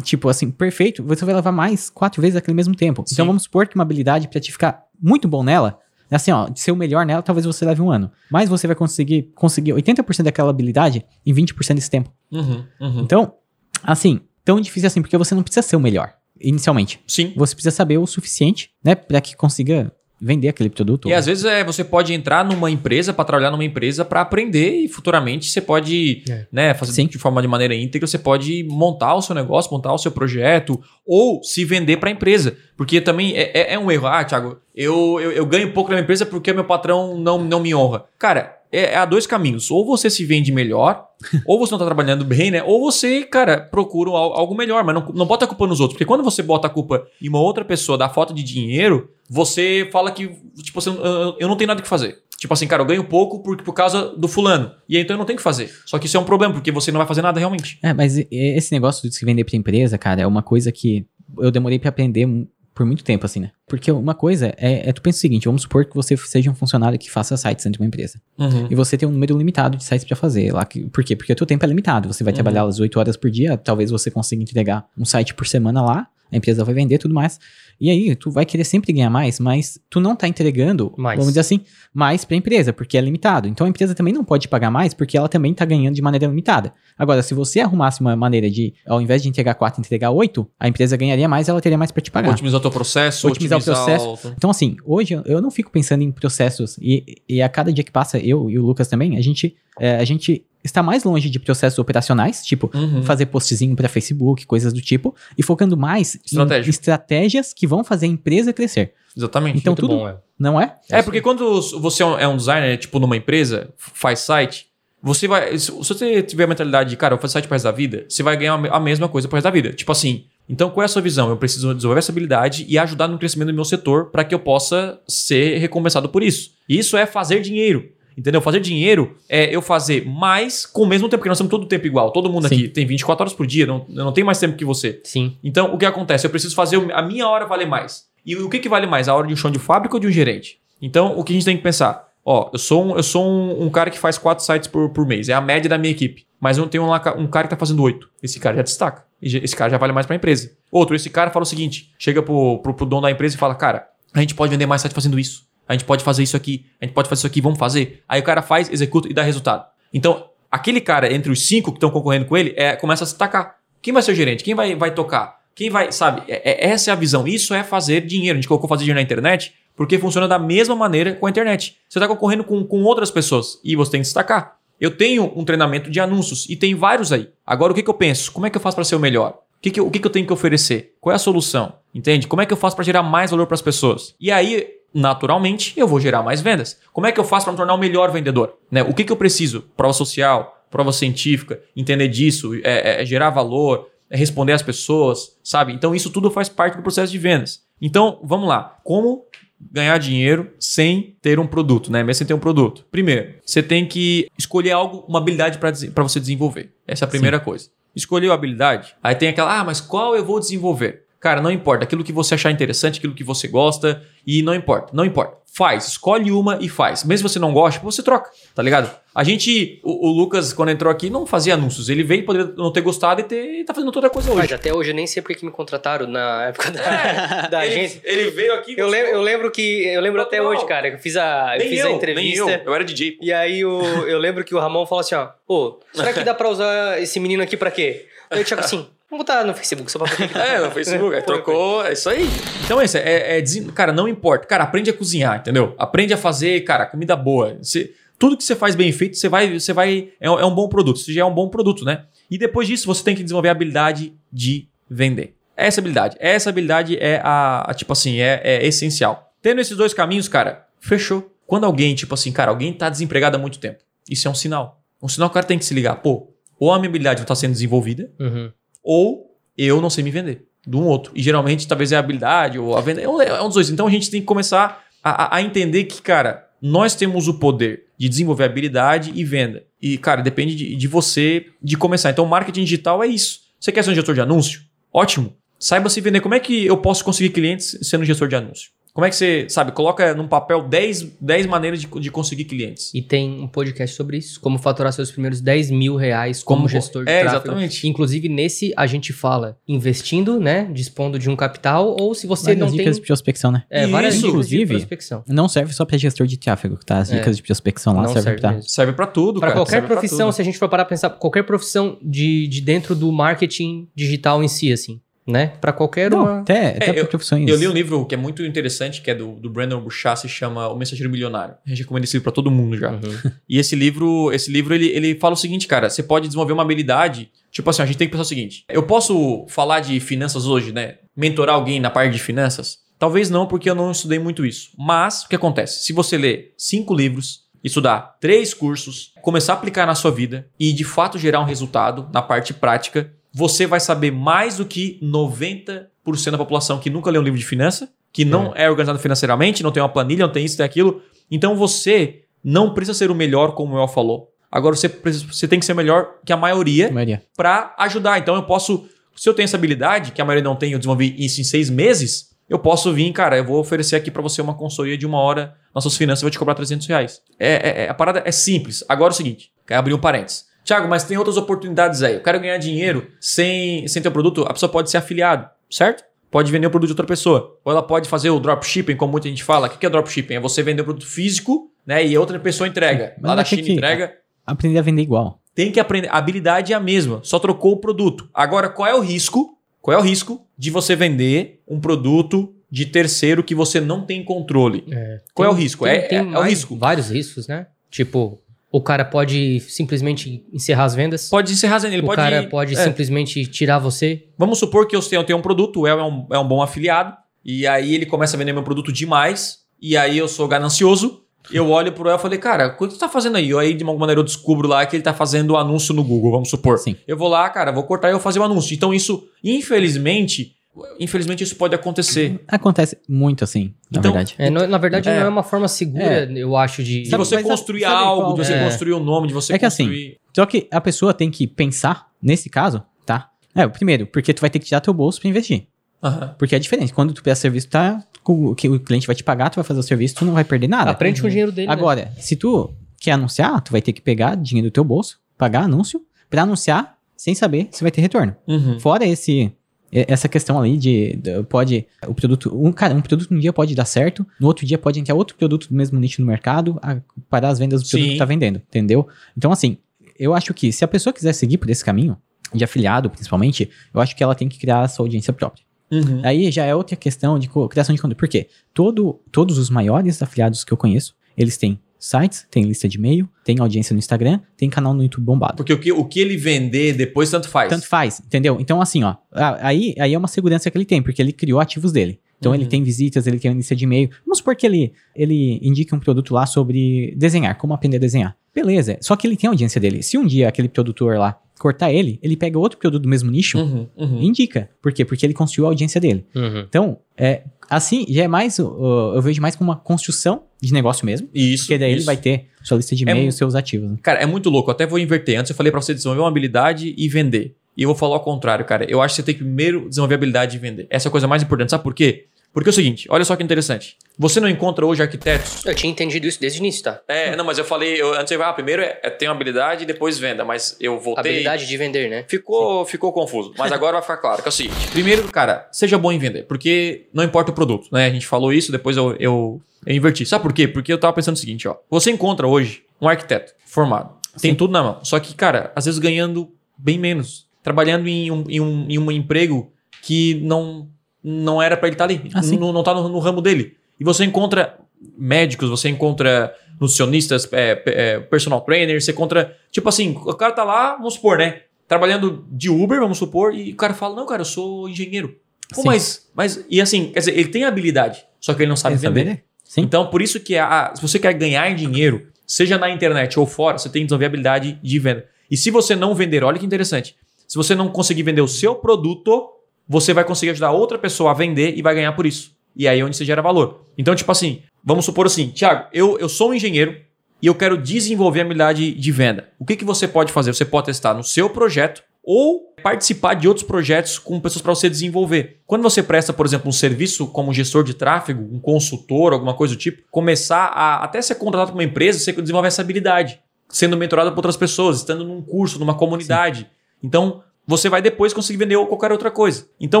tipo assim, perfeito, você vai levar mais quatro vezes aquele mesmo tempo. Então, Sim. Então, vamos supor que uma habilidade pra te ficar muito bom nela, assim, ó, de ser o melhor nela, talvez você leve um ano. Mas você vai conseguir conseguir 80% daquela habilidade em 20% desse tempo. Uhum, uhum. Então, assim, tão difícil assim, porque você não precisa ser o melhor inicialmente. Sim. Você precisa saber o suficiente, né, para que consiga vender aquele produto. E às vezes é, você pode entrar numa empresa para trabalhar numa empresa para aprender e futuramente você pode, é. né, fazer Sim. de forma de maneira íntegra, você pode montar o seu negócio, montar o seu projeto ou se vender para a empresa, porque também é, é, é, um erro. Ah, Thiago, eu, eu, eu ganho pouco na minha empresa porque meu patrão não, não me honra. Cara, é, é, há dois caminhos. Ou você se vende melhor, ou você não está trabalhando bem, né? Ou você, cara, procura algo melhor, mas não, não bota a culpa nos outros. Porque quando você bota a culpa em uma outra pessoa da falta de dinheiro, você fala que, tipo, você, eu não tenho nada que fazer. Tipo assim, cara, eu ganho pouco por, por causa do fulano. E aí, então eu não tenho que fazer. Só que isso é um problema, porque você não vai fazer nada realmente. É, mas esse negócio de se vender pra empresa, cara, é uma coisa que eu demorei para aprender por muito tempo, assim, né? Porque uma coisa é, é tu pensa o seguinte, vamos supor que você seja um funcionário que faça sites dentro de uma empresa. Uhum. E você tem um número limitado de sites para fazer. Lá que, por quê? Porque o teu tempo é limitado. Você vai uhum. trabalhar as 8 horas por dia, talvez você consiga entregar um site por semana lá, a empresa vai vender tudo mais. E aí, tu vai querer sempre ganhar mais, mas tu não tá entregando, mais. vamos dizer assim, mais pra empresa, porque é limitado. Então a empresa também não pode pagar mais, porque ela também tá ganhando de maneira limitada. Agora, se você arrumasse uma maneira de, ao invés de entregar 4, entregar 8, a empresa ganharia mais, ela teria mais para te pagar. Otimizar o teu processo, otimizar, otimizar o processo. Então, assim, hoje eu não fico pensando em processos, e, e a cada dia que passa, eu e o Lucas também, a gente, é, a gente está mais longe de processos operacionais, tipo uhum. fazer postzinho para Facebook, coisas do tipo, e focando mais em estratégias que vão fazer a empresa crescer. Exatamente. Então Muito tudo bom, é. não é? É, porque quando você é um designer, tipo numa empresa, faz site, você vai, se você tiver a mentalidade de, cara, eu vou fazer site para resto da vida, você vai ganhar a mesma coisa para resto da vida. Tipo assim, então qual é a sua visão? Eu preciso desenvolver essa habilidade e ajudar no crescimento do meu setor para que eu possa ser recompensado por isso. Isso é fazer dinheiro. Entendeu? Fazer dinheiro é eu fazer mais com o mesmo tempo, porque nós temos todo o tempo igual. Todo mundo Sim. aqui tem 24 horas por dia, não, eu não tenho mais tempo que você. Sim. Então, o que acontece? Eu preciso fazer a minha hora valer mais. E o que, que vale mais? A hora de um chão de fábrica ou de um gerente? Então, o que a gente tem que pensar? Ó, eu sou um, eu sou um, um cara que faz quatro sites por, por mês. É a média da minha equipe. Mas eu tenho um, um cara que tá fazendo oito. Esse cara já destaca. Esse cara já vale mais para a empresa. Outro, esse cara fala o seguinte: chega pro, pro, pro dono da empresa e fala, cara, a gente pode vender mais site fazendo isso a gente pode fazer isso aqui, a gente pode fazer isso aqui, vamos fazer. Aí o cara faz, executa e dá resultado. Então, aquele cara entre os cinco que estão concorrendo com ele é, começa a se destacar. Quem vai ser o gerente? Quem vai, vai tocar? Quem vai, sabe? É, é, essa é a visão. Isso é fazer dinheiro. A gente colocou fazer dinheiro na internet porque funciona da mesma maneira com a internet. Você está concorrendo com, com outras pessoas e você tem que destacar. Eu tenho um treinamento de anúncios e tem vários aí. Agora, o que, que eu penso? Como é que eu faço para ser o melhor? O que, que, eu, o que, que eu tenho que oferecer? Qual é a solução? Entende? Como é que eu faço para gerar mais valor para as pessoas? E aí, naturalmente, eu vou gerar mais vendas. Como é que eu faço para me tornar o melhor vendedor? Né? O que, que eu preciso? Prova social, prova científica, entender disso, é, é, é gerar valor, é responder às pessoas, sabe? Então, isso tudo faz parte do processo de vendas. Então, vamos lá. Como ganhar dinheiro sem ter um produto, né? Mesmo sem ter um produto. Primeiro, você tem que escolher algo, uma habilidade para você desenvolver. Essa é a primeira Sim. coisa. Escolheu a habilidade, aí tem aquela, ah, mas qual eu vou desenvolver? Cara, não importa. Aquilo que você achar interessante, aquilo que você gosta, e não importa. Não importa. Faz. Escolhe uma e faz. Mesmo se você não gosta, você troca, tá ligado? A gente, o, o Lucas, quando entrou aqui, não fazia anúncios. Ele veio, poderia não ter gostado e, ter, e tá fazendo toda coisa hoje. Mas até hoje eu nem sei por que me contrataram na época da, é, da ele, agência. Ele veio aqui. Eu lembro, eu lembro que. Eu lembro até hoje, cara. Eu fiz a, eu fiz eu, a entrevista. Nem eu, eu era DJ. E aí o, eu lembro que o Ramon falou assim: ó, pô, será que dá pra usar esse menino aqui pra quê? Aí o Thiago assim. Vamos botar no Facebook só pra ver. É, no Facebook. Aí trocou, é isso aí. Então é isso. É, é, cara, não importa. Cara, aprende a cozinhar, entendeu? Aprende a fazer, cara, comida boa. Você, tudo que você faz bem feito, você vai. Você vai é, é um bom produto. Isso já é um bom produto, né? E depois disso, você tem que desenvolver a habilidade de vender. Essa habilidade. Essa habilidade é a, a tipo assim, é, é essencial. Tendo esses dois caminhos, cara, fechou. Quando alguém, tipo assim, cara, alguém tá desempregado há muito tempo. Isso é um sinal. Um sinal que o cara tem que se ligar. Pô, ou a minha habilidade não está sendo desenvolvida, uhum ou eu não sei me vender de um outro. E geralmente, talvez é a habilidade ou a venda. É um, é dos dois. Então a gente tem que começar a, a, entender que, cara, nós temos o poder de desenvolver habilidade e venda. E, cara, depende de, de você de começar. Então, marketing digital é isso. Você quer ser um gestor de anúncio? Ótimo. Saiba se vender. Como é que eu posso conseguir clientes sendo gestor de anúncio? Como é que você, sabe, coloca num papel 10, 10 maneiras de, de conseguir clientes? E tem um podcast sobre isso, como faturar seus primeiros 10 mil reais como, como gestor de é, tráfego. Exatamente. Inclusive, nesse a gente fala investindo, né, dispondo de um capital, ou se você várias não dicas tem... de prospecção, né? É, várias isso. dicas de prospecção. Não serve só para gestor de tráfego, tá? As é. dicas é. de prospecção lá servem serve para... Serve para tudo, Para qualquer profissão, se a gente for parar pra pensar, qualquer profissão de, de dentro do marketing digital em si, assim né? Para qualquer Não, uma. Até, até é, eu, profissões. Eu li um livro que é muito interessante, que é do, do Brandon Bouchard, se chama O Mensageiro Milionário. A gente recomenda esse livro para todo mundo já. Uhum. E esse livro, esse livro ele, ele fala o seguinte, cara: você pode desenvolver uma habilidade. Tipo assim, a gente tem que pensar o seguinte: eu posso falar de finanças hoje, né? Mentorar alguém na parte de finanças? Talvez não, porque eu não estudei muito isso. Mas o que acontece? Se você ler cinco livros, estudar três cursos, começar a aplicar na sua vida e de fato gerar um resultado na parte prática, você vai saber mais do que 90% da população que nunca leu um livro de finança, que não é. é organizado financeiramente, não tem uma planilha, não tem isso, tem aquilo. Então você não precisa ser o melhor, como o El falou. Agora você, precisa, você tem que ser melhor que a maioria, maioria. para ajudar. Então eu posso, se eu tenho essa habilidade, que a maioria não tem, eu desenvolvi isso em seis meses, eu posso vir, cara, eu vou oferecer aqui para você uma consultoria de uma hora nossas finanças, eu vou te cobrar 300 reais. É, é, é, a parada é simples. Agora é o seguinte, quero abrir um parênteses. Tiago, mas tem outras oportunidades aí. Eu quero ganhar dinheiro sem, sem ter o produto. A pessoa pode ser afiliado, certo? Pode vender o produto de outra pessoa. Ou ela pode fazer o dropshipping, como muita gente fala. O que é dropshipping? É você vender o produto físico, né? E outra pessoa entrega. Mas Lá da China entrega. Aprender a vender igual. Tem que aprender. A habilidade é a mesma, só trocou o produto. Agora, qual é o risco? Qual é o risco de você vender um produto de terceiro que você não tem controle? É, qual tem, é o risco? Tem, é, tem é, é o risco. Vários riscos, né? Tipo, o cara pode simplesmente encerrar as vendas. Pode encerrar as vendas. Ele o pode, cara pode é. simplesmente tirar você. Vamos supor que eu tenho, eu tenho um produto, o El é um, é um bom afiliado, e aí ele começa a vender meu produto demais, e aí eu sou ganancioso. Eu olho pro El e falei, cara, o que tu tá fazendo aí? Eu aí, de alguma maneira, eu descubro lá que ele tá fazendo o anúncio no Google, vamos supor. Sim. Eu vou lá, cara, vou cortar e eu vou fazer o anúncio. Então, isso, infelizmente, Infelizmente isso pode acontecer. Acontece muito assim, na então, verdade. É, na verdade, é. não é uma forma segura, é. eu acho, de... De você construir sabe algo, qual? de você é. construir um nome, de você é que assim, construir... Assim, só que a pessoa tem que pensar, nesse caso, tá? É, primeiro, porque tu vai ter que tirar teu bolso para investir. Uhum. Porque é diferente. Quando tu peça serviço, tá, o que o cliente vai te pagar, tu vai fazer o serviço, tu não vai perder nada. Aprende uhum. com o dinheiro dele. Né? Agora, né? se tu quer anunciar, tu vai ter que pegar dinheiro do teu bolso, pagar anúncio, para anunciar sem saber se vai ter retorno. Uhum. Fora esse essa questão ali de, de, pode o produto um cara um produto um dia pode dar certo no outro dia pode entrar outro produto do mesmo nicho no mercado a parar as vendas do Sim. produto que tá vendendo entendeu então assim eu acho que se a pessoa quiser seguir por esse caminho de afiliado, principalmente, eu acho que ela tem que criar a sua audiência própria. Uhum. Aí já é outra questão de criação de conteúdo. Por quê? Todo, todos os maiores afiliados que eu conheço, eles têm sites, tem lista de e-mail, tem audiência no Instagram, tem canal no YouTube bombado. Porque o que, o que ele vender depois tanto faz. Tanto faz, entendeu? Então, assim, ó, aí, aí é uma segurança que ele tem, porque ele criou ativos dele. Então uhum. ele tem visitas, ele tem uma lista de e-mail. Vamos supor que ele, ele indique um produto lá sobre desenhar, como aprender a desenhar. Beleza, só que ele tem a audiência dele. Se um dia aquele produtor lá cortar ele, ele pega outro produto do mesmo nicho uhum, uhum. e indica. Por quê? Porque ele construiu a audiência dele. Uhum. Então, é, assim, já é mais, uh, eu vejo mais como uma construção de negócio mesmo. Isso. Porque daí isso. ele vai ter sua lista de e-mails, é, seus ativos. Né? Cara, é muito louco. Eu até vou inverter. Antes eu falei para você desenvolver uma habilidade e vender. E eu vou falar ao contrário, cara. Eu acho que você tem que primeiro desenvolver a habilidade de vender. Essa é a coisa mais importante. Sabe por quê? Porque é o seguinte, olha só que interessante. Você não encontra hoje arquitetos. Eu tinha entendido isso desde o início, tá? É, não, mas eu falei, eu, antes eu ah, primeiro é, é ter uma habilidade e depois venda, mas eu voltei. Habilidade de vender, né? Ficou, ficou confuso. Mas agora vai ficar claro que é o seguinte: primeiro, cara, seja bom em vender, porque não importa o produto, né? A gente falou isso, depois eu, eu, eu inverti. Sabe por quê? Porque eu tava pensando o seguinte, ó. Você encontra hoje um arquiteto formado, tem Sim. tudo na mão. Só que, cara, às vezes ganhando bem menos. Trabalhando em um, em um, em um emprego que não não era para ele estar tá ali. Assim. Não, não tá no, no, ramo dele. E você encontra médicos, você encontra nutricionistas, é, é, personal trainers, você encontra. Tipo assim, o cara tá lá, vamos supor, né? Trabalhando de Uber, vamos supor, e o cara fala: Não, cara, eu sou engenheiro. Pô, mas, mas. E assim, quer dizer, ele tem habilidade, só que ele não sabe ele vender. Sabe Sim. Então, por isso que a, se você quer ganhar dinheiro, seja na internet ou fora, você tem que desenvolver habilidade de venda. E se você não vender, olha que interessante. Se você não conseguir vender o seu produto, você vai conseguir ajudar outra pessoa a vender e vai ganhar por isso. E aí é onde você gera valor. Então, tipo assim, vamos supor assim, Tiago, eu, eu sou um engenheiro e eu quero desenvolver a habilidade de venda. O que, que você pode fazer? Você pode testar no seu projeto ou participar de outros projetos com pessoas para você desenvolver. Quando você presta, por exemplo, um serviço como gestor de tráfego, um consultor, alguma coisa do tipo, começar a até ser contratado por uma empresa, você desenvolve essa habilidade, sendo mentorado por outras pessoas, estando num curso, numa comunidade. Sim. Então, você vai depois conseguir vender qualquer outra coisa. Então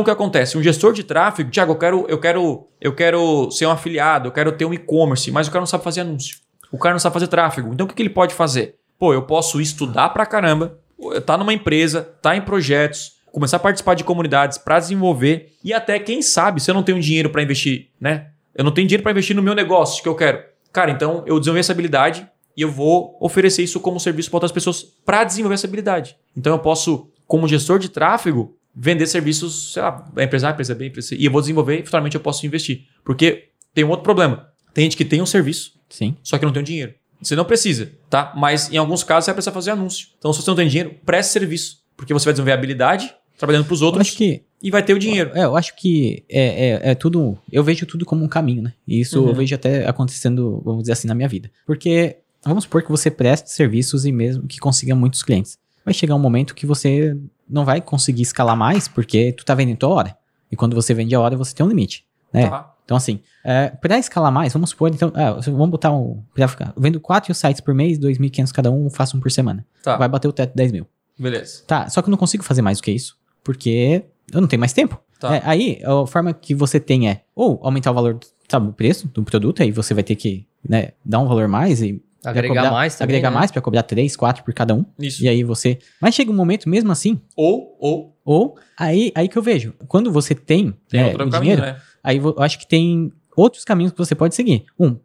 o que acontece? Um gestor de tráfego, Tiago, eu quero, eu quero, eu quero ser um afiliado, eu quero ter um e-commerce, mas o cara não sabe fazer anúncio. O cara não sabe fazer tráfego. Então o que, que ele pode fazer? Pô, eu posso estudar pra caramba, tá numa empresa, tá em projetos, começar a participar de comunidades para desenvolver e até quem sabe, se eu não tenho dinheiro para investir, né? Eu não tenho dinheiro para investir no meu negócio que eu quero. Cara, então eu desenvolvi essa habilidade e eu vou oferecer isso como serviço para outras pessoas para desenvolver essa habilidade. Então eu posso como gestor de tráfego, vender serviços, sei lá, a empresa A, a empresa B, empresa C, e eu vou desenvolver e futuramente eu posso investir. Porque tem um outro problema. Tem gente que tem um serviço, Sim. só que não tem o dinheiro. Você não precisa, tá? Mas em alguns casos você vai precisar fazer anúncio. Então, se você não tem dinheiro, preste serviço. Porque você vai desenvolver habilidade trabalhando para os outros acho que, e vai ter o dinheiro. É, eu acho que é, é, é, tudo. Eu vejo tudo como um caminho, né? E isso uhum. eu vejo até acontecendo, vamos dizer assim, na minha vida. Porque vamos supor que você preste serviços e mesmo que consiga muitos clientes vai chegar um momento que você não vai conseguir escalar mais, porque tu tá vendendo tua hora. E quando você vende a hora, você tem um limite, né? Tá. Então, assim, é, para escalar mais, vamos supor, então, ah, vamos botar um. Pra ficar, vendo quatro sites por mês, 2.500 cada um, faço um por semana. Tá. Vai bater o teto de 10 mil. Beleza. Tá, só que eu não consigo fazer mais do que isso, porque eu não tenho mais tempo. Tá. É, aí, a forma que você tem é ou aumentar o valor, sabe, o preço do produto, aí você vai ter que né, dar um valor mais e Agregar cobrar, mais também, Agregar né? mais para cobrar 3, 4 por cada um. Isso. E aí você... Mas chega um momento mesmo assim... Ou, ou... Ou, aí, aí que eu vejo. Quando você tem, tem é, o dinheiro, né? aí eu acho que tem outros caminhos que você pode seguir. Um,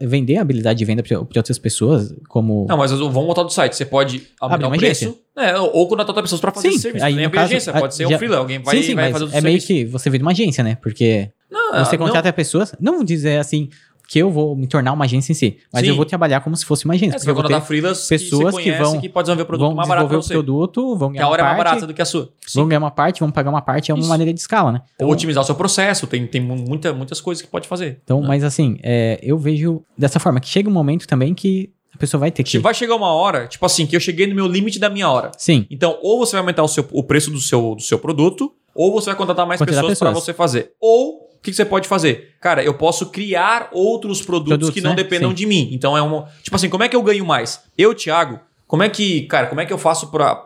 vender a habilidade de venda para outras pessoas, como. Não, mas vamos voltar do site. Você pode abrir um preço. É, ou contratar outras pessoas para fazer sim, serviço. Aí, Nem caso, agência, pode ser já, um freelancer. Alguém vai, sim, sim, vai fazer o É meio que você vira uma agência, né? Porque não, você contrata não. pessoas. Não dizer assim, que eu vou me tornar uma agência em si, mas Sim. eu vou trabalhar como se fosse uma agência. É, porque eu vou ter pessoas que, que, vão que pode desenvolver o produto vão mais barato desenvolver o produto, vão ganhar que a hora uma parte, é mais barata do que a sua. Sim. Vão ganhar uma parte, vão pagar uma parte, é uma Isso. maneira de escala, né? Então, Ou otimizar o seu processo, tem, tem muita, muitas coisas que pode fazer. Então, né? mas assim, é, eu vejo dessa forma, que chega um momento também que a pessoa vai ter que. Vai chegar uma hora, tipo assim, que eu cheguei no meu limite da minha hora. Sim. Então, ou você vai aumentar o, seu, o preço do seu, do seu produto, ou você vai contratar mais pessoas, pessoas. para você fazer. Ou que, que você pode fazer? Cara, eu posso criar outros produtos, produtos, que não né? dependam Sim. de mim. Então é uma. Tipo assim, como é que eu ganho mais? Eu, Thiago, como é que. Cara, como é que eu faço pra,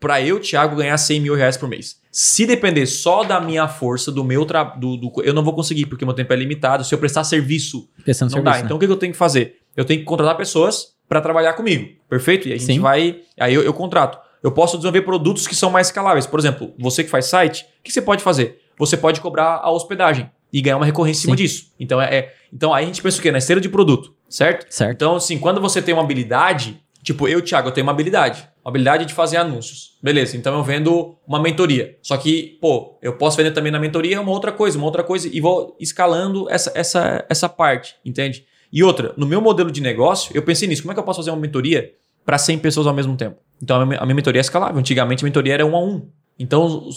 pra, eu, Thiago, ganhar 100 mil reais por mês? Se depender só da minha força, do meu trabalho, eu não vou conseguir, porque meu tempo é limitado. Se eu prestar serviço, Prestando não serviço, dá. Né? Então o que, que eu tenho que fazer? Eu tenho que contratar pessoas para trabalhar comigo, perfeito? E a gente Sim. vai. Aí eu, eu contrato. Eu posso desenvolver produtos que são mais escaláveis. Por exemplo, você que faz site, o que você pode fazer? Você pode cobrar a hospedagem e ganhar uma recorrência em cima disso. Então, é, é, então aí a gente pensa o quê? Na esteira de produto, certo? Certo. Então, assim, quando você tem uma habilidade, tipo, eu, Thiago, eu tenho uma habilidade. Uma habilidade de fazer anúncios. Beleza, então eu vendo uma mentoria. Só que, pô, eu posso vender também na mentoria uma outra coisa, uma outra coisa, e vou escalando essa, essa, essa parte, entende? E outra, no meu modelo de negócio, eu pensei nisso. Como é que eu posso fazer uma mentoria para 100 pessoas ao mesmo tempo? Então, a minha, a minha mentoria é escalável. Antigamente, a mentoria era um a um. Então,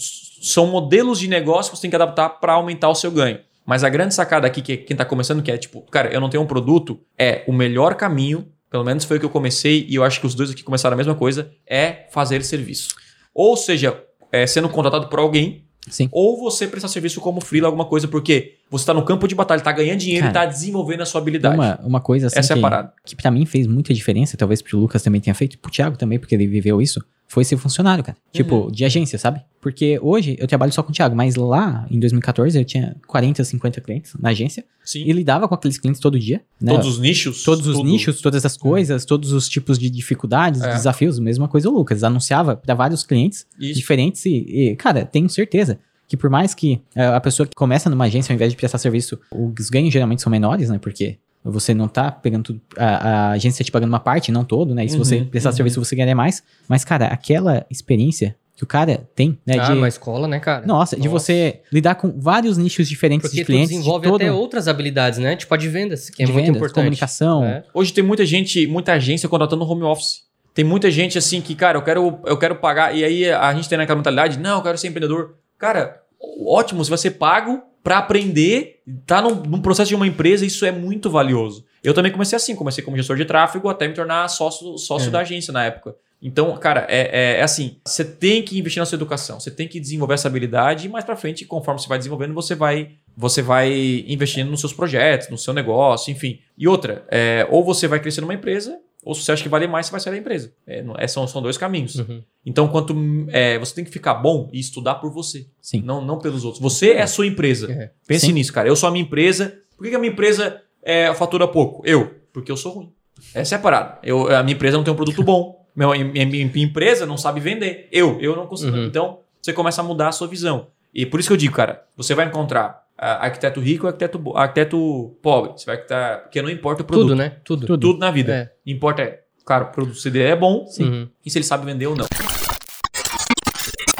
são modelos de negócio que você tem que adaptar para aumentar o seu ganho. Mas a grande sacada aqui, que quem está começando, que é tipo, cara, eu não tenho um produto, é o melhor caminho, pelo menos foi o que eu comecei, e eu acho que os dois aqui começaram a mesma coisa, é fazer serviço. Ou seja, é, sendo contratado por alguém, Sim. ou você prestar serviço como freela, alguma coisa, porque você está no campo de batalha, está ganhando dinheiro Cara, e está desenvolvendo a sua habilidade. Uma, uma coisa assim Essa é a que, parada. que pra mim fez muita diferença, talvez pro Lucas também tenha feito, pro Thiago também, porque ele viveu isso, foi ser funcionário, cara. Tipo, de agência, sabe? Porque hoje eu trabalho só com o Thiago, mas lá em 2014 eu tinha 40, 50 clientes na agência Sim. e lidava com aqueles clientes todo dia. Né? Todos os nichos. Todos os tudo. nichos, todas as coisas, todos os tipos de dificuldades, É. desafios, mesma coisa o Lucas. Anunciava para vários clientes Isso. diferentes e, e, cara, tenho certeza que por mais que eh, a pessoa que começa numa agência, ao invés de prestar serviço, os ganhos geralmente são menores, né? Porque você não tá pegando tudo, a, a agência tá te pagando uma parte, não todo, né? E se Uhum, você prestar uhum. serviço, você ganha mais. Mas, cara, aquela experiência que o cara tem, né? ah, de, uma escola, né, cara? Nossa, de você lidar com vários nichos diferentes Porque de clientes. tu desenvolve de todo, até outras habilidades, né? Tipo a de vendas, que é de muito vendas, importante. comunicação. É. Hoje tem muita gente, muita agência contratando home office. Tem muita gente assim que, cara, eu quero, eu quero pagar. E aí a gente tem naquela mentalidade, não, eu quero ser empreendedor. Cara, ótimo, você vai ser pago para aprender, tá num, num processo de uma empresa, isso é muito valioso. Eu também comecei assim, comecei como gestor de tráfego até me tornar sócio, sócio É. da agência na época. Então, cara, é, é- é assim, você tem que investir na sua educação, você tem que desenvolver essa habilidade e mais para frente, conforme você vai desenvolvendo, você vai você vai investindo nos seus projetos, no seu negócio, enfim. E outra, é, ou você vai crescer numa empresa, ou se você acha que vale mais, você vai sair da empresa. É, não- é, são, são dois caminhos. Uhum. Então, quanto é, você tem que ficar bom e estudar por você, Sim. não, não pelos outros. Você é a sua empresa. É. Pense Sim. nisso, cara. Eu sou a minha empresa. Por que, a minha empresa é, fatura pouco? Eu. Porque eu sou ruim. É a parada. Eu, a minha empresa não tem um produto bom. Minha, minha- minha empresa não sabe vender. Eu. Eu não consigo. Uhum. Então, você começa a mudar a sua visão. E por isso que eu digo, cara, você vai encontrar ah, arquiteto rico e arquiteto, arquiteto pobre. Você vai estar. Porque não importa o produto. Tudo, né? Tudo. Tudo. Tudo na vida. É. Importa é, claro, o produto dele é bom Sim. Uhum. e se ele sabe vender ou não.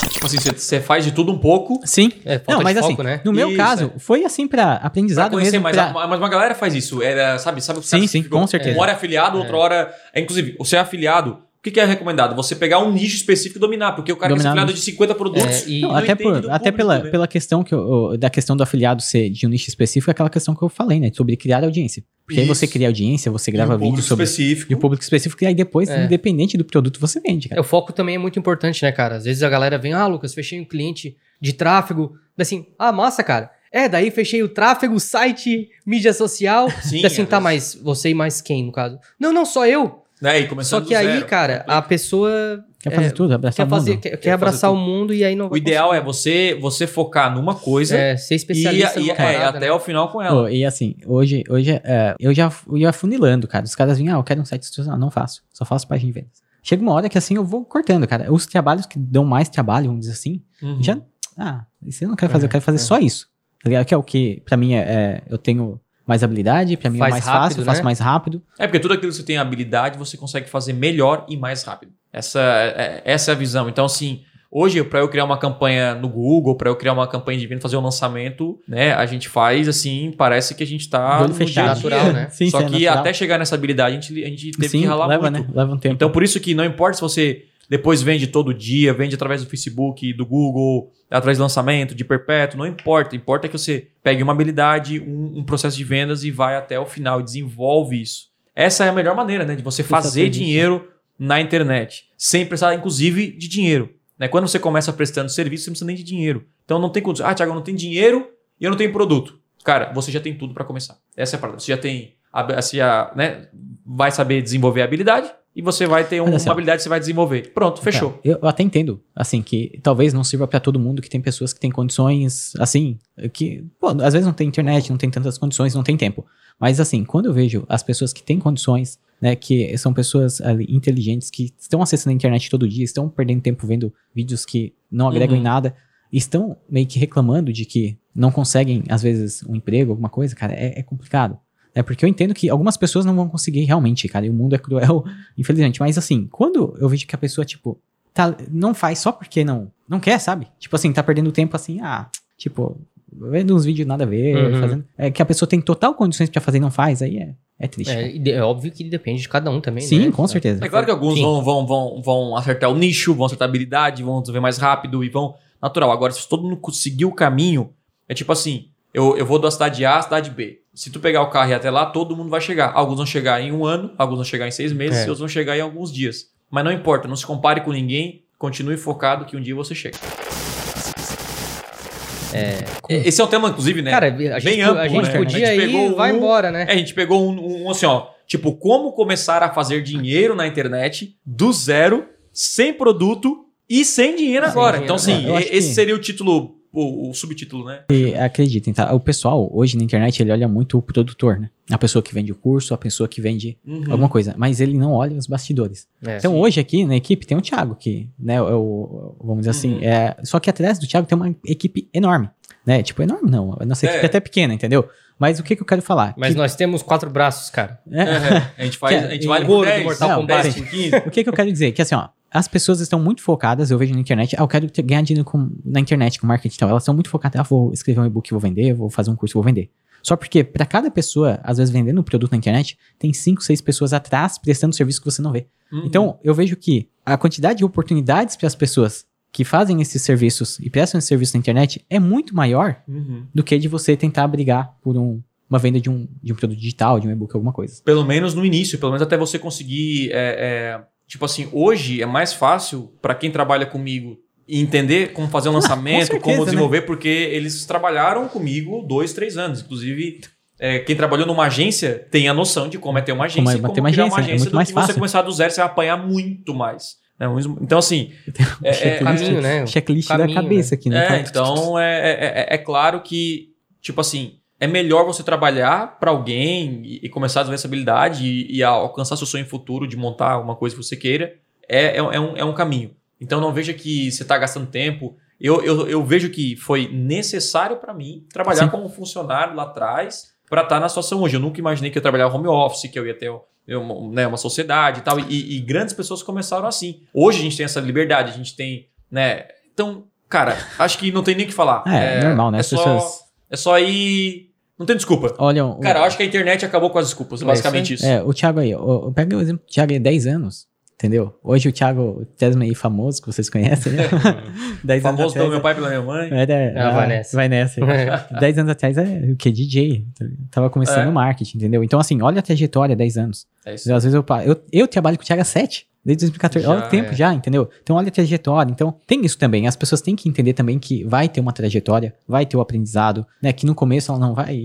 Tipo assim, você- faz de tudo um pouco Sim. É, falta Não, mas de assim, foco, né? no meu Isso, caso, foi assim pra pra aprendizado conhecer mesmo. pra- a- Mas uma galera faz isso. Era, sabe, sabe o que Sim, sabe- sim, com certeza. Uma hora é afiliado, outra hora. é, Inclusive, você é afiliado. O que, que é recomendado? Você pegar um nicho específico e dominar, porque o cara que é Dominar afiliado um de 50 produtos. É, e- Não, até por, do até pela, né? pela questão que eu- da questão do afiliado ser de um nicho específico, é aquela questão que eu falei, né? Sobre criar audiência. Porque aí você Isso. cria audiência, você E grava um público vídeo sobre específico. de um público específico, e aí depois, É. independente do produto, você vende, É, cara. o foco também é muito importante, né, cara? Às vezes a galera vem, ah, Lucas, fechei um cliente de tráfego. Assim, ah, massa, cara. É, daí fechei o tráfego, site, mídia social. Sim, assim, tá, mas você e mais quem, no caso? Não, não, só eu. Né? E Só que aí, zero. cara, a pessoa Quer fazer é, tudo, abraçar quer, o mundo. fazer, quer, quer Quer abraçar fazer o mundo e aí não O ideal é você, você focar numa coisa é ser e, especialista e- numa é, parada, até né? o final com ela. Pô, e assim, hoje, hoje é, eu já eu ia funilando, cara. Os caras vinham, ah, eu quero um site institucional. Não faço. Só faço página de vendas. Chega uma hora que assim eu vou cortando, cara. Os trabalhos que dão mais trabalho, vamos dizer assim, Uhum. já. Ah, isso eu não quero fazer, É, eu quero fazer é. só isso. Tá ligado? Que é o que, pra mim, é, é- eu tenho mais habilidade, pra mim Faz é mais rápido, fácil, eu faço né? mais rápido. É porque tudo aquilo que você tem habilidade, você consegue fazer melhor e mais rápido. Essa é, essa é a visão. Então, assim, hoje, para eu criar uma campanha no Google, para eu criar uma campanha de venda, fazer um lançamento, né? A gente faz assim, parece que a gente tá olho no fechado. dia. Natural, né? Sim, Só sim, é que natural. até chegar nessa habilidade, a gente, a gente teve Sim, que ralar leva, muito. né? Leva um tempo. Então, por isso que não importa se você depois vende todo dia, vende através do Facebook, do Google, através de lançamento, de perpétuo, não importa. Importa que você pegue uma habilidade, um, um processo de vendas e vai até o final e desenvolve isso. Essa é a melhor maneira, né? De você fazer dinheiro na internet. Sem precisar, inclusive, de dinheiro. Né? Quando você começa prestando serviço, você não precisa nem de dinheiro. Então não tem condição. Ah, Thiago, eu não tenho dinheiro e eu não tenho produto. Cara, você já tem tudo para começar. Essa é a parada. Você já tem. Você já, né, vai saber desenvolver a habilidade e você vai ter um- só. uma habilidade que você vai desenvolver. Pronto, fechou. Cara, eu, até entendo, assim, que talvez não sirva pra todo mundo, que tem pessoas que têm condições, assim, que, pô, às vezes não tem internet, não tem tantas condições, não tem tempo. Mas, assim, quando eu vejo as pessoas que têm condições, né? Que são pessoas ali, inteligentes que estão acessando a internet todo dia, estão perdendo tempo vendo vídeos que não agregam Uhum. em nada, estão meio que reclamando de que não conseguem, às vezes, um emprego, alguma coisa, cara, é, é complicado. É porque eu entendo que algumas pessoas não vão conseguir realmente, cara, e o mundo é cruel, infelizmente. Mas assim, quando eu vejo que a pessoa, tipo, tá, não faz só porque não, não quer, sabe? Tipo assim, tá perdendo tempo assim, ah, tipo, vendo uns vídeos nada a ver, Uhum. fazendo. É que a pessoa tem total condições pra fazer e não faz, aí é, é triste. É, é óbvio que depende de cada um também, Sim, né? com certeza. É claro que alguns Sim. vão, vão, vão, vão acertar o nicho, vão acertar a habilidade, vão desenvolver mais rápido e vão. Natural. Agora, se todo mundo conseguir o caminho, é tipo assim: eu, eu vou da cidade A à cidade B. Se tu pegar o carro e ir até lá, todo mundo vai chegar. Alguns vão chegar em um ano, alguns vão chegar em seis meses, É. e outros vão chegar em alguns dias. Mas não importa, não se compare com ninguém, continue focado que um dia você chega. E- Esse é um tema, inclusive, né? Cara, a gente, Bem amplo, a gente né? podia A gente ir pegou e vai um- embora, né? É, a gente pegou um, um, assim, ó, tipo, como começar a fazer dinheiro na internet do zero, sem produto e sem dinheiro Sem agora. dinheiro então, assim, acho esse que- seria o título, o, o subtítulo, né? E acreditem, tá? O pessoal, hoje na internet, ele olha muito o produtor, né? A pessoa que vende o curso, a pessoa que vende Uhum. alguma coisa. Mas ele não olha os bastidores. É. Então, hoje aqui na equipe tem o Thiago, que, né, é o, vamos dizer assim, Uhum. é, só que atrás do Thiago tem uma equipe enorme, né? Tipo, enorme não, a nossa É. equipe é até pequena, entendeu? Mas o que que eu quero falar? Mas Que- nós temos quatro braços, cara. é, É, a gente faz, Que- a gente vale o por gordo do 10, Mortal não, Kombat. 10 por 15. o que que eu quero dizer? Que assim, ó, as pessoas estão muito focadas, eu vejo na internet, ah, eu quero ganhar dinheiro com- na internet, com marketing e tal. Elas estão muito focadas, ah, vou escrever um e-book, vou vender, vou fazer um curso, vou vender. Só porque para cada pessoa, às vezes vendendo um produto na internet, tem cinco, seis pessoas atrás prestando serviço que você não vê. Uhum. Então, eu vejo que a quantidade de oportunidades para as pessoas que fazem esses serviços e prestam esse serviço na internet é muito maior Uhum. do que de você tentar brigar por um- uma venda de um, de um produto digital, de um e-book, alguma coisa. Pelo menos no início, pelo menos até você conseguir. é, é, tipo assim, hoje é mais fácil para quem trabalha comigo entender como fazer um lançamento, certeza, como né? desenvolver, porque eles trabalharam comigo dois, três anos. Inclusive, é, quem trabalhou numa agência tem a noção de como é ter uma agência Como é como ter uma criar agência, uma é agência muito do mais que você fácil. começar do zero, você vai apanhar muito mais. né? Então, assim, é, é, Checklist, caminho, né? checklist da Caminho, cabeça aqui, né? é, então é, é, é- é claro que, tipo assim, é melhor você trabalhar para alguém e, e começar a desenvolver essa habilidade e, e alcançar seu sonho futuro de montar alguma coisa que você queira. É, é, é um, é um caminho. Então não veja que você está gastando tempo. Eu, eu, eu vejo que foi necessário para mim trabalhar Sim. como funcionário lá atrás para estar na situação hoje. Eu nunca imaginei que eu ia trabalhar home office, que eu ia ter eu, uma, né, uma sociedade e tal. E, e grandes pessoas começaram assim. Hoje a gente tem essa liberdade, a gente tem, né? Então, cara, acho que não tem nem o que falar. É, normal, né? É só, pessoas é só ir. Não tem desculpa. olham. o- Cara, eu acho que a internet acabou com as desculpas, É basicamente isso. É, o Thiago aí, pega o exemplo do Thiago aí, 10 anos, entendeu? Hoje o Thiago Tesma aí famoso, que vocês conhecem, né? 10 anos Famoso pelo meu pai e pela minha mãe. Era, É, ah, vai nessa. Vai nessa. 10 anos atrás é o que? DJ. Tava começando É. o marketing, entendeu? Então, assim, olha a trajetória, 10 anos. É isso. Às vezes eu, eu, eu trabalho com o Thiago há 7. Desde 2014. olha Já, o tempo é. já, entendeu? Então, olha a trajetória. Então, tem isso também. As pessoas têm que entender também que vai ter uma trajetória, vai ter o aprendizado, né? Que no começo ela não vai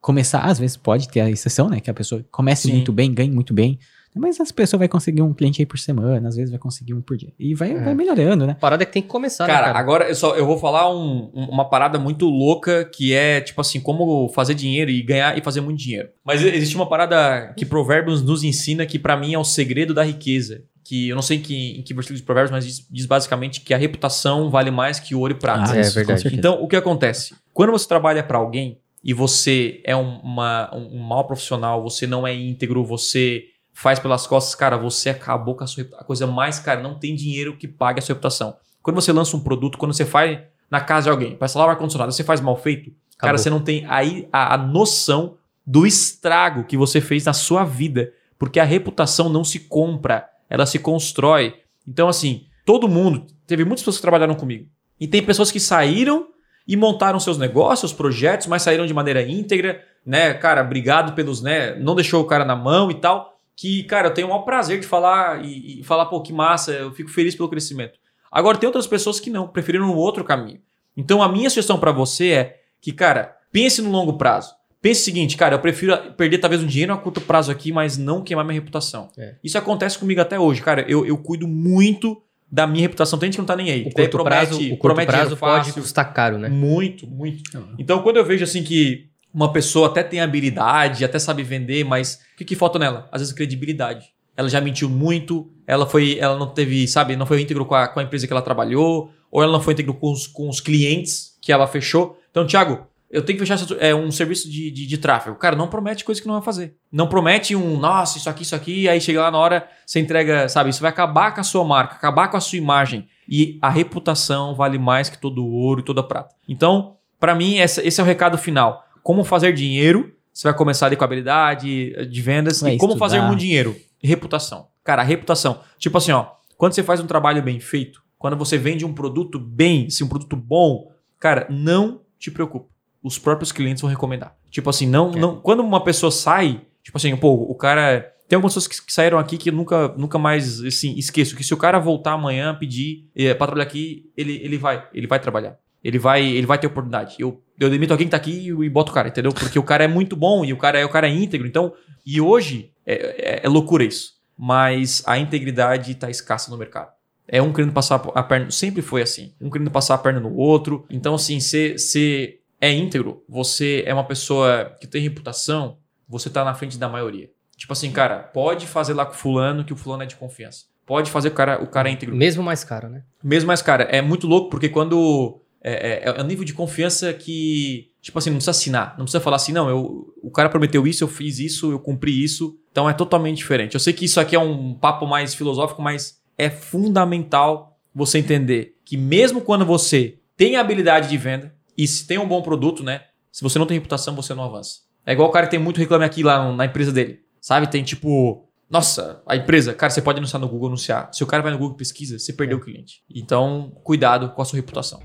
começar. Às vezes pode ter a exceção, né? Que a pessoa comece Sim. muito bem, ganhe muito bem. Mas essa pessoa vai conseguir um cliente aí por semana, às vezes vai conseguir um por dia. E vai, É. vai melhorando, né? A parada é que tem que começar, Cara, né, cara? agora eu, só, eu vou falar um- um- uma parada muito louca que é, tipo assim, como fazer dinheiro e ganhar e fazer muito dinheiro. Mas existe uma parada que Provérbios nos ensina que pra mim é o segredo da riqueza. Que eu não sei em que, em que versículo de Provérbios, mas diz, diz basicamente que a reputação vale mais que ouro e prata. é isso, com verdade. Então, o que acontece? Quando você trabalha pra alguém e você é um, uma- um mau profissional, você não é íntegro, você faz pelas costas, cara, você acabou com a sua repu- a coisa mais cara, não tem dinheiro que pague a sua reputação. Quando você lança um produto, quando você faz na casa de alguém, para instalar o ar-condicionado, você faz mal feito, cara, Acabou. você não tem aí a, a noção do estrago que você fez na sua vida, porque a reputação não se compra, ela se constrói. Então, assim, todo mundo, teve muitas pessoas que trabalharam comigo, e tem pessoas que saíram e montaram seus negócios, projetos, mas saíram de maneira íntegra, né? Cara, obrigado pelos, né? Não deixou o cara na mão e tal. Que, cara, eu tenho o maior prazer de falar e, e falar, pô, que massa, eu fico feliz pelo crescimento. Agora, tem outras pessoas que não, preferiram um outro caminho. Então, a minha sugestão para você é que, cara, pense no longo prazo. Pense o seguinte, cara, eu prefiro perder talvez um dinheiro a curto prazo aqui, mas não queimar minha reputação. É. Isso acontece comigo até hoje, cara. Eu, eu cuido muito da minha reputação. Tem gente que não tá nem aí. O curto prazo, o curto promete prazo pode custar caro, né? Muito, muito. Então, quando eu vejo assim que uma pessoa até tem habilidade, até sabe vender, mas o que, que falta nela? Às vezes credibilidade. Ela já mentiu muito, ela foi, ela não teve, sabe, não foi íntegro com a, com a empresa que ela trabalhou, ou ela não foi íntegro com os, com os clientes que ela fechou. Então, Thiago, eu tenho que fechar é, um serviço de, de, de, tráfego. Cara, não promete coisa que não vai fazer. Não promete um, nossa, isso aqui, isso aqui, aí chega lá na hora, você entrega, sabe? Isso vai acabar com a sua marca, acabar com a sua imagem. E a reputação vale mais que todo ouro e toda prata. Então, para mim, essa, esse é o recado final. Como fazer dinheiro, você vai começar ali com habilidade de vendas. Vai e como estudar. fazer muito dinheiro? Reputação. Cara, reputação. Tipo assim, ó, quando você faz um trabalho bem feito, quando você vende um produto bem, se um produto bom, cara, não te preocupa os próprios clientes vão recomendar. Tipo assim, não, é. não quando uma pessoa sai, tipo assim, pô, o cara tem algumas pessoas que saíram aqui que eu nunca, nunca mais assim, esqueço que se o cara voltar amanhã pedir é, para trabalhar aqui, ele, ele vai, ele vai trabalhar. Ele vai, ele vai ter oportunidade. Eu, eu demito alguém que tá aqui e, boto o cara, entendeu? Porque o cara é muito bom e o cara é o cara é íntegro. Então, e hoje é, é, é loucura isso. Mas a integridade tá escassa no mercado. É um querendo passar a perna, sempre foi assim. Um querendo passar a perna no outro. Então, assim, ser é íntegro, você é uma pessoa que tem reputação, você tá na frente da maioria. Tipo assim, cara, pode fazer lá com fulano que o fulano é de confiança. Pode fazer o cara, o cara é íntegro. Mesmo mais caro, né? Mesmo mais caro. É muito louco porque quando. É, é, é um nível de confiança que. Tipo assim, não precisa assinar. Não precisa falar assim, não, eu, o cara prometeu isso, eu fiz isso, eu cumpri isso. Então é totalmente diferente. Eu sei que isso aqui é um papo mais filosófico, mas é fundamental você entender que mesmo quando você tem habilidade de venda, e se tem um bom produto, né? Se você não tem reputação, você não avança. É igual o cara que tem muito reclame aqui lá na empresa dele. Sabe? Tem tipo. Nossa, a empresa, cara, você pode anunciar no Google, anunciar. Se o cara vai no Google pesquisa, você perdeu é. o cliente. Então, cuidado com a sua reputação.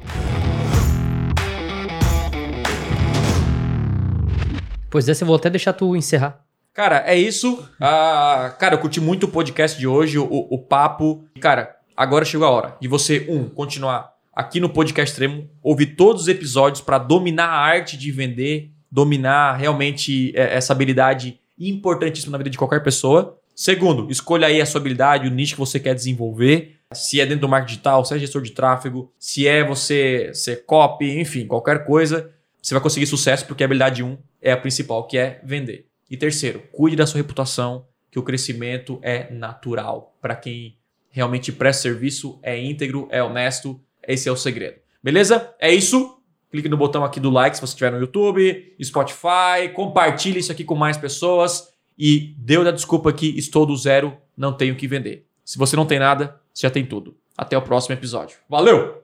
Pois é, eu vou até deixar tu encerrar. Cara, é isso. Ah, cara, eu curti muito o podcast de hoje, o, o papo. Cara, agora chegou a hora de você, um, continuar aqui no Podcast Extremo, ouvir todos os episódios para dominar a arte de vender, dominar realmente é, essa habilidade importantíssima na vida de qualquer pessoa. Segundo, escolha aí a sua habilidade, o nicho que você quer desenvolver. Se é dentro do marketing digital, se é gestor de tráfego, se é você ser copy, enfim, qualquer coisa, você vai conseguir sucesso porque a habilidade 1 um é a principal, que é vender. E terceiro, cuide da sua reputação, que o crescimento é natural para quem realmente presta serviço, é íntegro, é honesto esse é o segredo. Beleza? É isso. Clique no botão aqui do like se você estiver no YouTube, Spotify, compartilhe isso aqui com mais pessoas e deu da desculpa que estou do zero, não tenho o que vender. Se você não tem nada, você já tem tudo. Até o próximo episódio. Valeu!